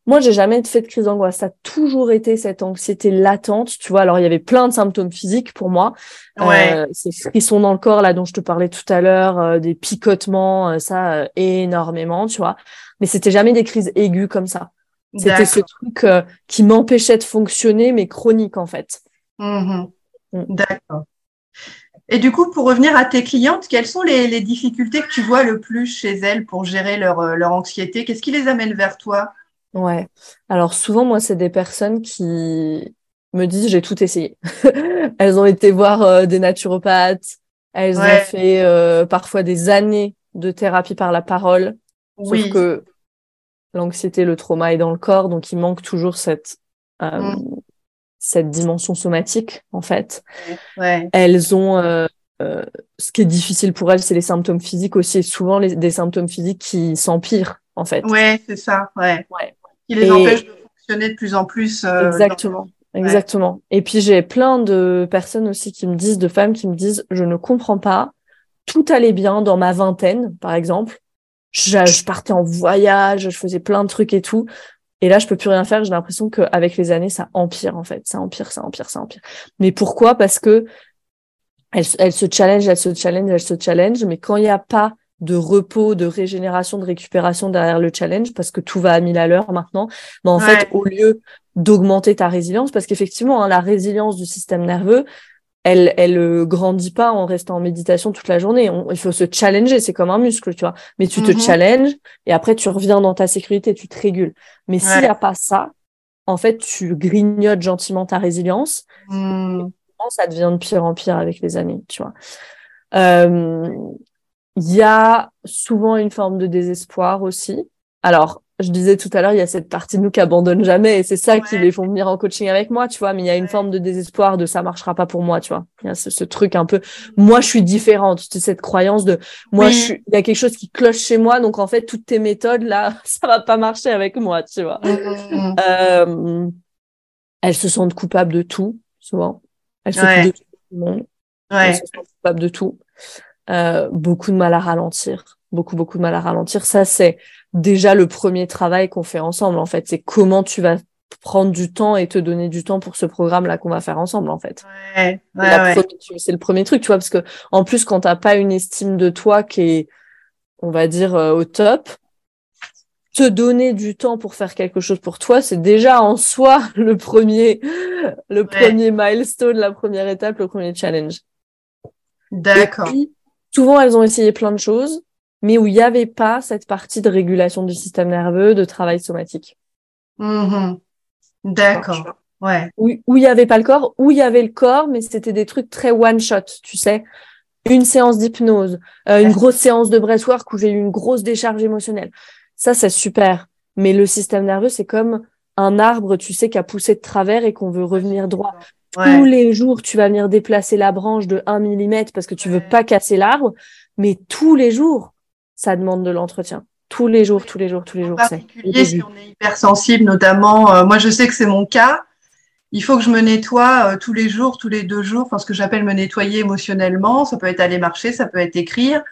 Speaker 2: moi, j'ai jamais fait de crise d'angoisse. Ça a toujours été cette anxiété latente, tu vois. Alors, il y avait plein de symptômes physiques pour moi.
Speaker 1: Ouais. Euh,
Speaker 2: ces frissons dans le corps, là, dont je te parlais tout à l'heure, euh, des picotements, euh, ça, euh, énormément, tu vois. Mais c'était jamais des crises aiguës comme ça. C'était ce truc qui m'empêchait de fonctionner, mais chronique, en fait.
Speaker 1: Mm-hmm. Mm. D'accord. Et du coup, pour revenir à tes clientes, quelles sont les, les, difficultés que tu vois le plus chez elles pour gérer leur, leur anxiété? Qu'est-ce qui les amène vers toi?
Speaker 2: Ouais. Alors souvent, moi, c'est des personnes qui me disent j'ai tout essayé. *laughs* elles ont été voir euh, des naturopathes, elles ont fait euh, parfois des années de thérapie par la parole. Oui. Sauf que l'anxiété, le trauma est dans le corps, donc il manque toujours cette euh, mm. Cette dimension somatique en fait.
Speaker 1: Ouais.
Speaker 2: Elles ont ce qui est difficile pour elles, c'est les symptômes physiques aussi, et souvent les, des symptômes physiques qui s'empirent en fait.
Speaker 1: Ouais, c'est ça. Ouais.
Speaker 2: ouais
Speaker 1: qui les empêche de fonctionner de plus en plus.
Speaker 2: Euh, exactement. exactement. Et puis j'ai plein de personnes aussi qui me disent, de femmes qui me disent, je ne comprends pas, tout allait bien dans ma vingtaine, par exemple. Je, je partais en voyage, je faisais plein de trucs et tout. Et là, je peux plus rien faire. J'ai l'impression qu'avec les années, ça empire en fait. Ça empire, ça empire, ça empire. Mais pourquoi? Parce que elle, elle, se challenge, elle se challenge, elle se challenge. Mais quand il n'y a pas de repos, de régénération, de récupération derrière le challenge, parce que tout va à mille à l'heure maintenant, mais en fait, au lieu d'augmenter ta résilience, parce qu'effectivement, hein, la résilience du système nerveux, elle, elle euh, grandit pas en restant en méditation toute la journée. il faut se challenger, c'est comme un muscle, tu vois. Mais tu te mm-hmm. challenges et après tu reviens dans ta sécurité, tu te régules. Mais s'il n'y a pas ça, en fait, tu grignotes gentiment ta résilience. Mm. ça devient de pire en pire avec les années, tu vois. Euh, il y a souvent une forme de désespoir aussi. Alors, je disais tout à l'heure, il y a cette partie de nous qui abandonne jamais et c'est ça qui les font venir en coaching avec moi, tu vois. Mais il y a une forme de désespoir de ça marchera pas pour moi, tu vois. Il y a ce, truc un peu, moi je suis différente, cette croyance de moi je suis, il y a quelque chose qui cloche chez moi, donc en fait toutes tes méthodes là, *laughs* ça va pas marcher avec moi, tu vois. Mmh. Euh, elles se sentent coupables de tout, souvent. Elles se de tout le monde. Elles se sentent coupables de tout. Euh, beaucoup de mal à ralentir, beaucoup beaucoup de mal à ralentir. Ça c'est déjà le premier travail qu'on fait ensemble en fait. C'est comment tu vas prendre du temps et te donner du temps pour ce programme là qu'on va faire ensemble en fait.
Speaker 1: Ouais, ouais,
Speaker 2: c'est le premier truc, tu vois, parce que en plus quand t'as pas une estime de toi qui est, on va dire, euh, au top, te donner du temps pour faire quelque chose pour toi, c'est déjà en soi *laughs* le premier, le premier milestone, la première étape, le premier challenge.
Speaker 1: D'accord
Speaker 2: souvent elles ont essayé plein de choses, mais où il n'y avait pas cette partie de régulation du système nerveux, de travail somatique.
Speaker 1: Mm-hmm. D'accord. Ouais.
Speaker 2: Où, il n'y avait pas le corps, où il y avait le corps, mais c'était des trucs très one shot, tu sais. Une séance d'hypnose, euh, une grosse séance de breathwork où j'ai eu une grosse décharge émotionnelle. Ça, c'est super. Mais le système nerveux, c'est comme un arbre, tu sais, qui a poussé de travers et qu'on veut revenir droit. Tous les jours, tu vas venir déplacer la branche de 1 mm parce que tu veux pas casser l'arbre, mais tous les jours, ça demande de l'entretien. Tous les jours, tous les jours, tous les jours. En
Speaker 1: particulier si on est hypersensible, notamment, euh, moi je sais que c'est mon cas. Il faut que je me nettoie euh, tous les jours, tous les deux jours, enfin ce que j'appelle me nettoyer émotionnellement. Ça peut être aller marcher, ça peut être écrire,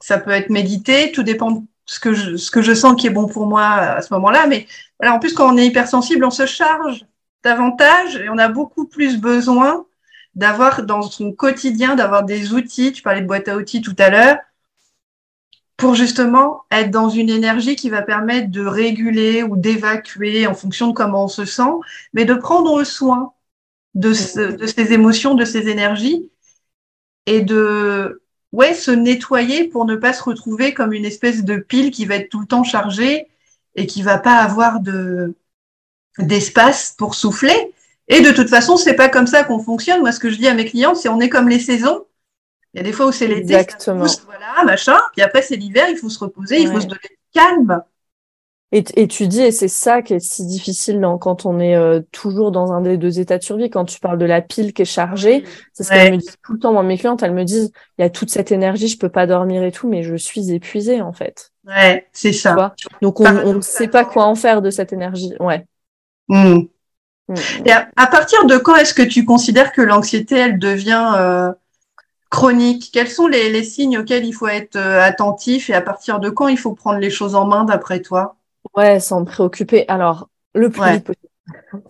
Speaker 1: ça peut être méditer, tout dépend de ce que je, ce que je sens qui est bon pour moi à ce moment-là. Mais voilà, en plus, quand on est hypersensible, on se charge davantage et on a beaucoup plus besoin d'avoir dans son quotidien, d'avoir des outils, tu parlais de boîte à outils tout à l'heure, pour justement être dans une énergie qui va permettre de réguler ou d'évacuer en fonction de comment on se sent, mais de prendre soin de, de ces émotions, de ces énergies et de ouais, se nettoyer pour ne pas se retrouver comme une espèce de pile qui va être tout le temps chargée et qui va pas avoir de, d'espace pour souffler. Et de toute façon, c'est pas comme ça qu'on fonctionne. Moi, ce que je dis à mes clients, c'est on est comme les saisons. Il y a des fois où c'est l'été,
Speaker 2: Exactement.
Speaker 1: voilà, machin. Puis après, c'est l'hiver, il faut se reposer, il faut se donner calme.
Speaker 2: Et, et, tu dis, et c'est ça qui est si difficile quand on est euh, toujours dans un des deux états de survie, quand tu parles de la pile qui est chargée, c'est ce qu'elles me disent tout le temps. Moi, mes clientes, elles me disent, il y a toute cette énergie, je peux pas dormir et tout, mais je suis épuisée, en fait.
Speaker 1: Ouais, c'est ça.
Speaker 2: Donc, on ne sait pas quoi en faire de cette énergie. Ouais.
Speaker 1: Hmm. Hmm. Et à, partir de quand est-ce que tu considères que l'anxiété, elle devient euh, chronique Quels sont les, signes auxquels il faut être euh, attentif et à partir de quand il faut prendre les choses en main d'après toi?
Speaker 2: Ouais, sans me préoccuper. Alors, le plus vite possible.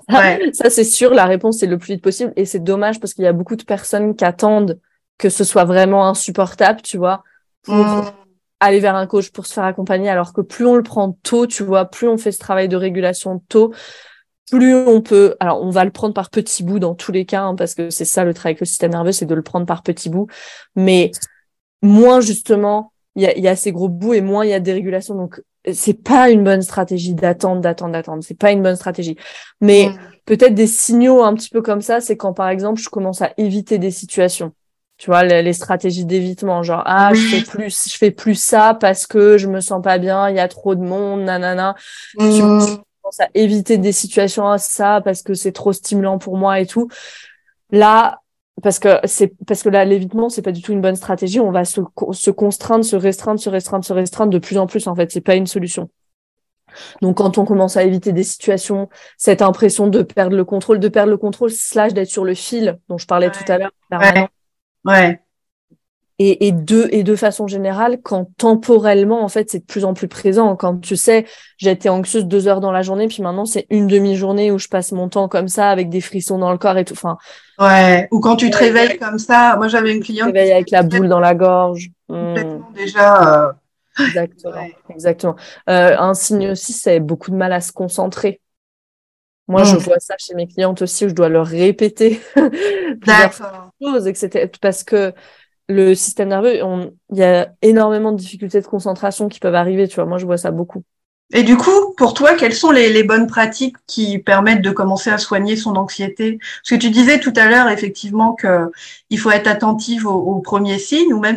Speaker 2: *laughs* Ça, c'est sûr, la réponse c'est le plus vite possible. Et c'est dommage parce qu'il y a beaucoup de personnes qui attendent que ce soit vraiment insupportable, tu vois, pour hmm. aller vers un coach, pour se faire accompagner. Alors que plus on le prend tôt, tu vois, plus on fait ce travail de régulation tôt, plus on peut, alors on va le prendre par petits bouts dans tous les cas, hein, parce que c'est ça le travail avec le système nerveux, c'est de le prendre par petits bouts, mais moins justement, il y a, ces gros bouts et moins il y a des régulations. Donc c'est pas une bonne stratégie d'attendre, d'attendre, d'attendre. C'est pas une bonne stratégie. Mais peut-être des signaux un petit peu comme ça, c'est quand par exemple je commence à éviter des situations. Tu vois, les, stratégies d'évitement, genre ah je fais plus, je fais plus ça parce que je me sens pas bien, il y a trop de monde, nanana. À éviter des situations à ça parce que c'est trop stimulant pour moi et tout. Là, parce que c'est parce que là l'évitement c'est pas du tout une bonne stratégie. On va se, se contraindre, se restreindre, se restreindre, se restreindre de plus en plus en fait. C'est pas une solution. Donc, quand on commence à éviter des situations, cette impression de perdre le contrôle, de perdre le contrôle, slash d'être sur le fil dont je parlais tout à l'heure,
Speaker 1: ouais. ouais.
Speaker 2: Et, et, de, et de façon générale, quand temporellement, en fait, c'est de plus en plus présent. Quand tu sais, j'ai été anxieuse deux heures dans la journée, puis maintenant, c'est une demi-journée où je passe mon temps comme ça, avec des frissons dans le corps et tout. Enfin,
Speaker 1: ouais. Ou quand tu te réveilles comme ça. Moi, j'avais une cliente.
Speaker 2: Réveille avec la boule dans la gorge.
Speaker 1: Complètement déjà. Euh...
Speaker 2: Exactement. Exactement. Euh, un signe aussi, c'est beaucoup de mal à se concentrer. Moi, je vois ça chez mes clientes aussi, où je dois leur répéter *laughs* plusieurs choses, etc. Parce que le système nerveux, il y a énormément de difficultés de concentration qui peuvent arriver, tu vois. Moi, je vois ça beaucoup.
Speaker 1: Et du coup, pour toi, quelles sont les, les, bonnes pratiques qui permettent de commencer à soigner son anxiété? Parce que tu disais tout à l'heure, effectivement, que il faut être attentive aux, aux, premiers signes, ou même,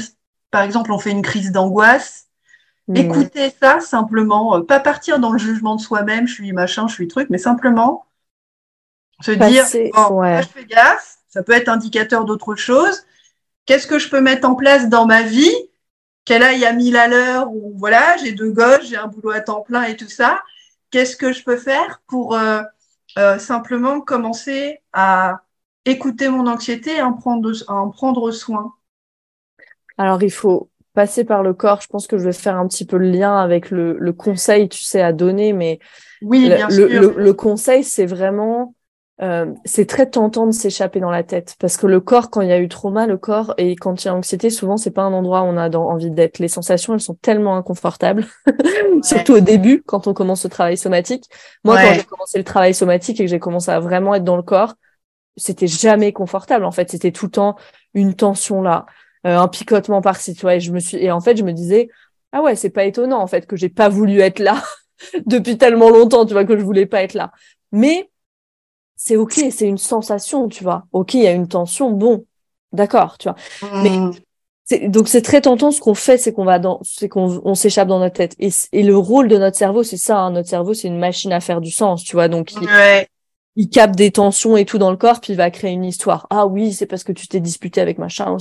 Speaker 1: par exemple, on fait une crise d'angoisse. Mmh. Écouter ça simplement, euh, pas partir dans le jugement de soi-même, je suis machin, je suis truc, mais simplement se dire, bon, ouais. là, je fais gaffe, ça peut être indicateur d'autre chose qu'est-ce que je peux mettre en place dans ma vie? Qu'elle aille à mille à l'heure ou voilà, j'ai deux gosses, j'ai un boulot à temps plein et tout ça. Qu'est-ce que je peux faire pour euh, euh, simplement commencer à écouter mon anxiété et en prendre, à en prendre soin?
Speaker 2: Alors, il faut passer par le corps. Je pense que je vais faire un petit peu le lien avec le, le conseil, tu sais, à donner, mais
Speaker 1: oui, bien
Speaker 2: le,
Speaker 1: sûr.
Speaker 2: Le, le conseil, c'est vraiment euh, c'est très tentant de s'échapper dans la tête parce que le corps, quand il y a eu trauma, le corps et quand il y a anxiété, souvent c'est pas un endroit où on a dans, envie d'être. Les sensations, elles sont tellement inconfortables, *laughs* ouais. surtout au début quand on commence le travail somatique. Moi, ouais. quand j'ai commencé le travail somatique et que j'ai commencé à vraiment être dans le corps, c'était jamais confortable. En fait, c'était tout le temps une tension là, euh, un picotement par-ci, tu vois. Et je me suis et en fait, je me disais ah ouais, c'est pas étonnant en fait que j'ai pas voulu être là *laughs* depuis tellement longtemps, tu vois, que je voulais pas être là. Mais c'est ok, c'est une sensation, tu vois. Ok, il y a une tension, bon, d'accord, tu vois.
Speaker 1: Mmh.
Speaker 2: Mais donc c'est très tentant. Ce qu'on fait, c'est qu'on va dans, c'est qu'on on s'échappe dans notre tête. Et, et, le rôle de notre cerveau, c'est ça. Hein. Notre cerveau, c'est une machine à faire du sens, tu vois. Donc il,
Speaker 1: ouais.
Speaker 2: il capte des tensions et tout dans le corps, puis il va créer une histoire. Ah oui, c'est parce que tu t'es disputé avec machin.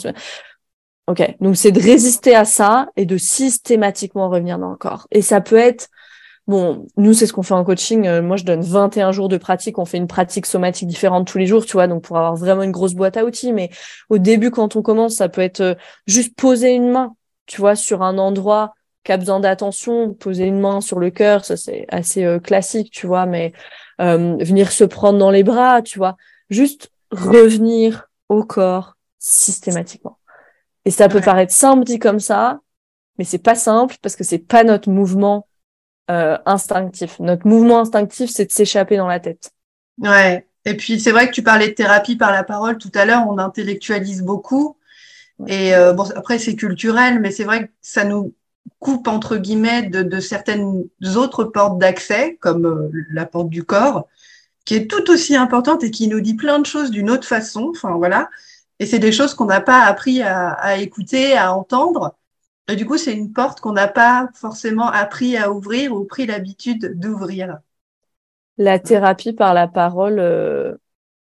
Speaker 2: Ok, donc c'est de résister à ça et de systématiquement revenir dans le corps. Et ça peut être Bon, nous, c'est ce qu'on fait en coaching. Euh, moi, je donne 21 jours de pratique. On fait une pratique somatique différente tous les jours, tu vois, donc pour avoir vraiment une grosse boîte à outils. Mais au début, quand on commence, ça peut être euh, juste poser une main, tu vois, sur un endroit qui a besoin d'attention, poser une main sur le cœur, ça c'est assez euh, classique, tu vois, mais euh, venir se prendre dans les bras, tu vois, juste revenir au corps systématiquement. Et ça peut paraître simple dit comme ça, mais c'est pas simple parce que c'est pas notre mouvement euh, instinctif. Notre mouvement instinctif, c'est de s'échapper dans la tête.
Speaker 1: Ouais. Et puis c'est vrai que tu parlais de thérapie par la parole tout à l'heure, on intellectualise beaucoup. Et euh, bon, après c'est culturel, mais c'est vrai que ça nous coupe entre guillemets de, de certaines autres portes d'accès, comme euh, la porte du corps, qui est tout aussi importante et qui nous dit plein de choses d'une autre façon. Enfin voilà. Et c'est des choses qu'on n'a pas appris à, à, écouter, à entendre. Et du coup, c'est une porte qu'on n'a pas forcément appris à ouvrir ou pris l'habitude d'ouvrir.
Speaker 2: La thérapie par la parole euh,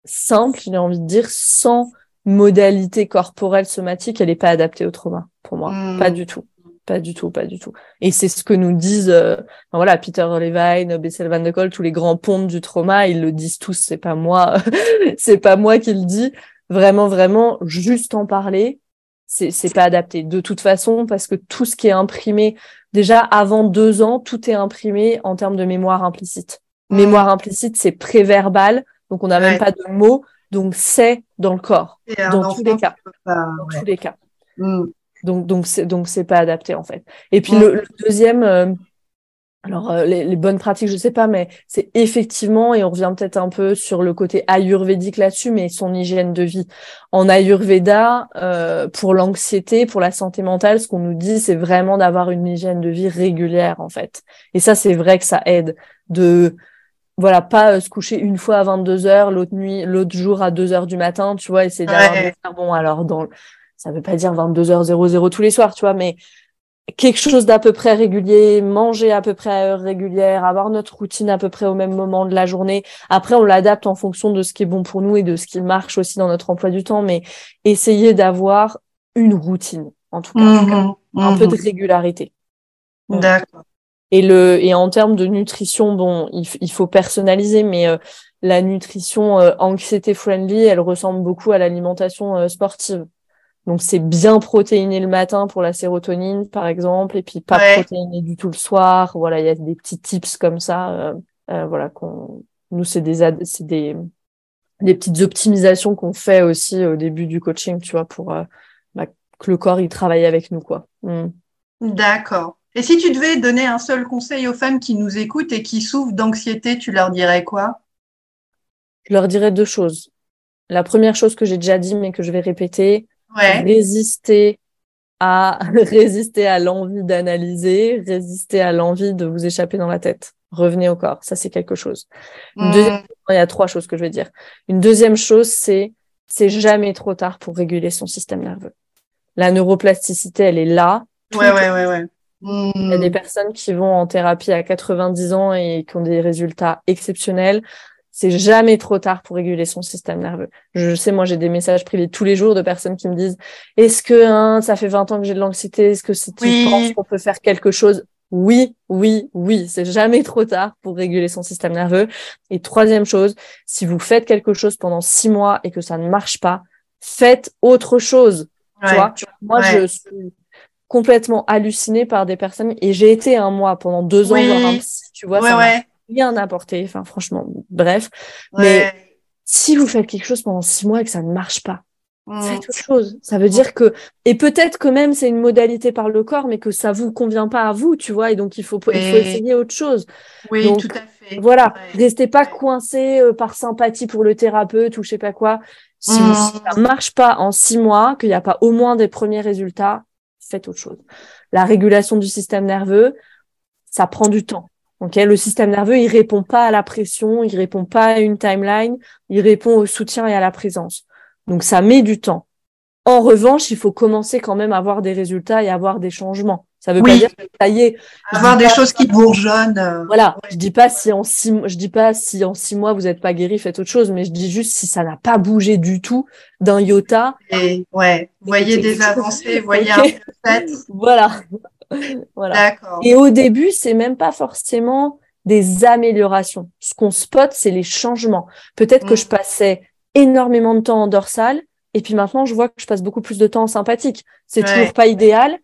Speaker 2: simple, j'ai envie de dire, sans modalité corporelle somatique, elle n'est pas adaptée au trauma, pour moi. Mmh. Pas du tout. Pas du tout, pas du tout. Et c'est ce que nous disent, euh, voilà, Peter Levine, Bessel Van de Kool, tous les grands pontes du trauma, ils le disent tous. C'est pas moi, *laughs* c'est pas moi qui le dis. Vraiment, vraiment, juste en parler, c'est pas adapté. De toute façon parce que tout ce qui est imprimé déjà avant deux ans tout est imprimé en termes de mémoire implicite. Mmh. mémoire implicite c'est préverbal donc on n'a ouais. même pas de mots donc c'est dans le corps. Dans tous les cas.
Speaker 1: pas,
Speaker 2: dans
Speaker 1: ouais.
Speaker 2: tous les cas. Donc donc c'est donc c'est pas adapté en fait. Et puis le, le, deuxième euh, alors, euh, les, les, bonnes pratiques, je sais pas, mais c'est effectivement, et on revient peut-être un peu sur le côté ayurvédique là-dessus, mais son hygiène de vie. En ayurveda, euh, pour l'anxiété, pour la santé mentale, ce qu'on nous dit, c'est vraiment d'avoir une hygiène de vie régulière, en fait. Et ça, c'est vrai que ça aide de, voilà, pas euh, se coucher une fois à 22 heures, l'autre nuit, l'autre jour à 2 heures du matin, tu vois, et c'est d'avoir
Speaker 1: ouais.
Speaker 2: bon, alors, dans, ça veut pas dire 22 heures 00 tous les soirs, tu vois, mais quelque chose d'à peu près régulier, manger à peu près à heure régulière, avoir notre routine à peu près au même moment de la journée. Après, on l'adapte en fonction de ce qui est bon pour nous et de ce qui marche aussi dans notre emploi du temps, mais essayer d'avoir une routine, en tout cas,
Speaker 1: mmh,
Speaker 2: un
Speaker 1: mmh.
Speaker 2: peu de régularité.
Speaker 1: D'accord.
Speaker 2: Et, le, et en termes de nutrition, bon, il, il faut personnaliser, mais euh, la nutrition euh, anxiété-friendly, elle ressemble beaucoup à l'alimentation euh, sportive. Donc, c'est bien protéiné le matin pour la sérotonine, par exemple, et puis pas protéiné du tout le soir. Voilà, il y a des petits tips comme ça. voilà, qu'on, nous, c'est des, c'est des, des petites optimisations qu'on fait aussi au début du coaching, tu vois, pour bah, que le corps, il travaille avec nous, quoi.
Speaker 1: Mm. D'accord. Et si tu devais donner un seul conseil aux femmes qui nous écoutent et qui souffrent d'anxiété, tu leur dirais quoi?
Speaker 2: Je leur dirais deux choses. La première chose que j'ai déjà dit, mais que je vais répéter, résister à *laughs* résister à l'envie d'analyser, résister à l'envie de vous échapper dans la tête. Revenez au corps, ça c'est quelque chose. Mmh. il y a trois choses que je vais dire. Une deuxième chose, c'est c'est jamais trop tard pour réguler son système nerveux. La neuroplasticité, elle est là.
Speaker 1: Ouais, ouais, ouais, ouais.
Speaker 2: Il y a des hmm. personnes qui vont en thérapie à 90 ans et qui ont des résultats exceptionnels. C'est jamais trop tard pour réguler son système nerveux. Je sais, moi, j'ai des messages privés tous les jours de personnes qui me disent Est-ce que hein, ça fait 20 ans que j'ai de l'anxiété Est-ce que si tu penses qu'on peut faire quelque chose? Oui, oui, oui. C'est jamais trop tard pour réguler son système nerveux. Et troisième chose, si vous faites quelque chose pendant six mois et que ça ne marche pas, faites autre chose. Tu vois moi, je suis complètement hallucinée par des personnes et j'ai été un mois pendant deux ans voir un psy, tu vois, ça rien apporté. Enfin, franchement, bref. Mais si vous faites quelque chose pendant six mois et que ça ne marche pas, mmh. faites autre chose. Ça veut dire que, et peut-être que même c'est une modalité par le corps, mais que ça vous convient pas à vous, tu vois, et donc il faut, il faut essayer autre chose.
Speaker 1: Oui, tout à fait.
Speaker 2: Voilà. Restez pas coincé euh, par sympathie pour le thérapeute ou je sais pas quoi. Si, mmh. si ça marche pas en six mois, qu'il n'y a pas au moins des premiers résultats, faites autre chose. La régulation du système nerveux, ça prend du temps. Okay le système nerveux, il répond pas à la pression, il répond pas à une timeline, il répond au soutien et à la présence. Donc ça met du temps. En revanche, il faut commencer quand même à avoir des résultats et à avoir des changements. Ça veut pas dire que ça y est.
Speaker 1: Avoir des choses qui bourgeonnent. Euh,
Speaker 2: voilà. Je dis pas si en six, je dis pas si en six mois vous n'êtes pas guéri, faites autre chose, mais je dis juste si ça n'a pas bougé du tout d'un iota.
Speaker 1: Et ouais, voyez des avancées, *laughs* voyez un peu
Speaker 2: Voilà. *laughs* voilà. Et au début, c'est même pas forcément des améliorations. Ce qu'on spot, c'est les changements. Peut-être que mm. je passais énormément de temps en dorsale, et puis maintenant, je vois que je passe beaucoup plus de temps en sympathique. C'est toujours pas idéal,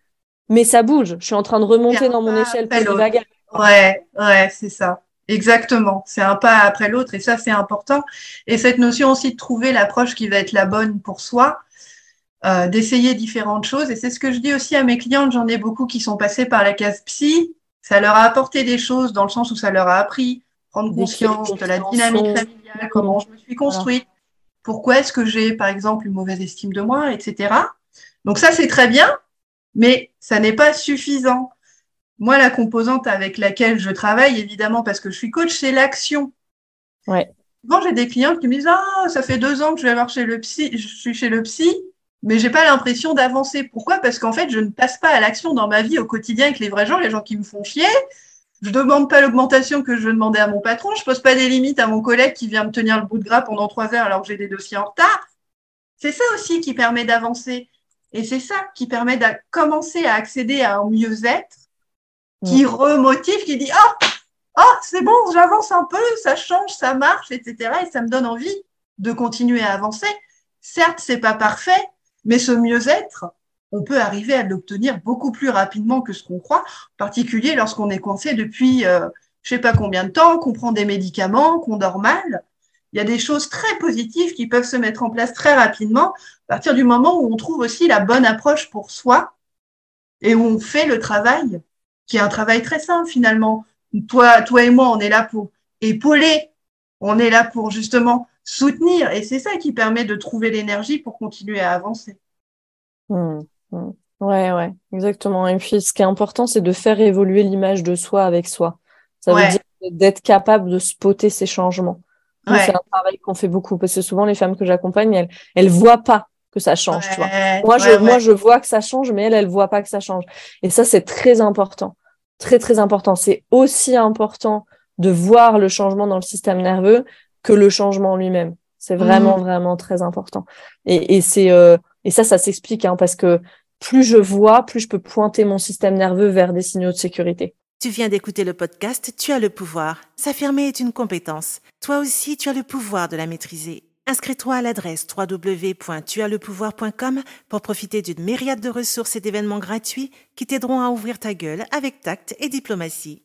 Speaker 2: mais ça bouge. Je suis en train de remonter dans mon échelle
Speaker 1: vague. Ouais, ouais, c'est ça. Exactement. C'est un pas après l'autre et ça, c'est important. Et cette notion aussi de trouver l'approche qui va être la bonne pour soi, euh, d'essayer différentes choses. Et c'est ce que je dis aussi à mes clientes. J'en ai beaucoup qui sont passés par la case psy. Ça leur a apporté des choses dans le sens où ça leur a appris prendre conscience de la dynamique familiale, comment je me suis construite, pourquoi est-ce que j'ai, par exemple, une mauvaise estime de moi, etc. Donc ça, c'est très bien mais ça n'est pas suffisant. Moi, la composante avec laquelle je travaille, évidemment, parce que je suis coach, c'est l'action.
Speaker 2: Ouais.
Speaker 1: Quand j'ai des clients qui me disent Ah, ça fait deux ans que je vais voir chez le psy, je suis chez le psy, mais j'ai pas l'impression d'avancer. Pourquoi? Parce qu'en fait, je ne passe pas à l'action dans ma vie au quotidien avec les vrais gens, les gens qui me font chier. Je demande pas l'augmentation que je demandais à mon patron. Je pose pas des limites à mon collègue qui vient me tenir le bout de gras pendant trois heures alors que j'ai des dossiers en retard. C'est ça aussi qui permet d'avancer. Et c'est ça qui permet de commencer à accéder à un mieux-être qui remotive, qui dit Oh, oh c'est bon, j'avance un peu, ça change, ça marche, etc. Et ça me donne envie de continuer à avancer. Certes, c'est pas parfait, mais ce mieux-être, on peut arriver à l'obtenir beaucoup plus rapidement que ce qu'on croit, en particulier lorsqu'on est coincé depuis euh, je sais pas combien de temps, qu'on prend des médicaments, qu'on dort mal il y a des choses très positives qui peuvent se mettre en place très rapidement à partir du moment où on trouve aussi la bonne approche pour soi et où on fait le travail, qui est un travail très simple finalement. Toi, toi et moi, on est là pour épauler, on est là pour justement soutenir et c'est ça qui permet de trouver l'énergie pour continuer à avancer.
Speaker 2: Mmh, mmh. Ouais, ouais, exactement. Et puis, ce qui est important, c'est de faire évoluer l'image de soi avec soi. Ça veut dire d'être capable de spotter ces changements. C'est un travail qu'on fait beaucoup parce que souvent les femmes que j'accompagne, elles, elles voient pas que ça change, tu vois. Moi, je, moi, je vois que ça change, mais elle, elle voit pas que ça change. Et ça, c'est très important. Très, très important. C'est aussi important de voir le changement dans le système nerveux que le changement lui-même. C'est vraiment, mmh. vraiment très important. Et, et c'est, euh, et ça, ça s'explique, hein, parce que plus je vois, plus je peux pointer mon système nerveux vers des signaux de sécurité.
Speaker 3: Tu viens d'écouter le podcast Tu as le pouvoir. S'affirmer est une compétence. Toi aussi, tu as le pouvoir de la maîtriser. Inscris-toi à l'adresse www.tuaslepouvoir.com pour profiter d'une myriade de ressources et d'événements gratuits qui t'aideront à ouvrir ta gueule avec tact et diplomatie.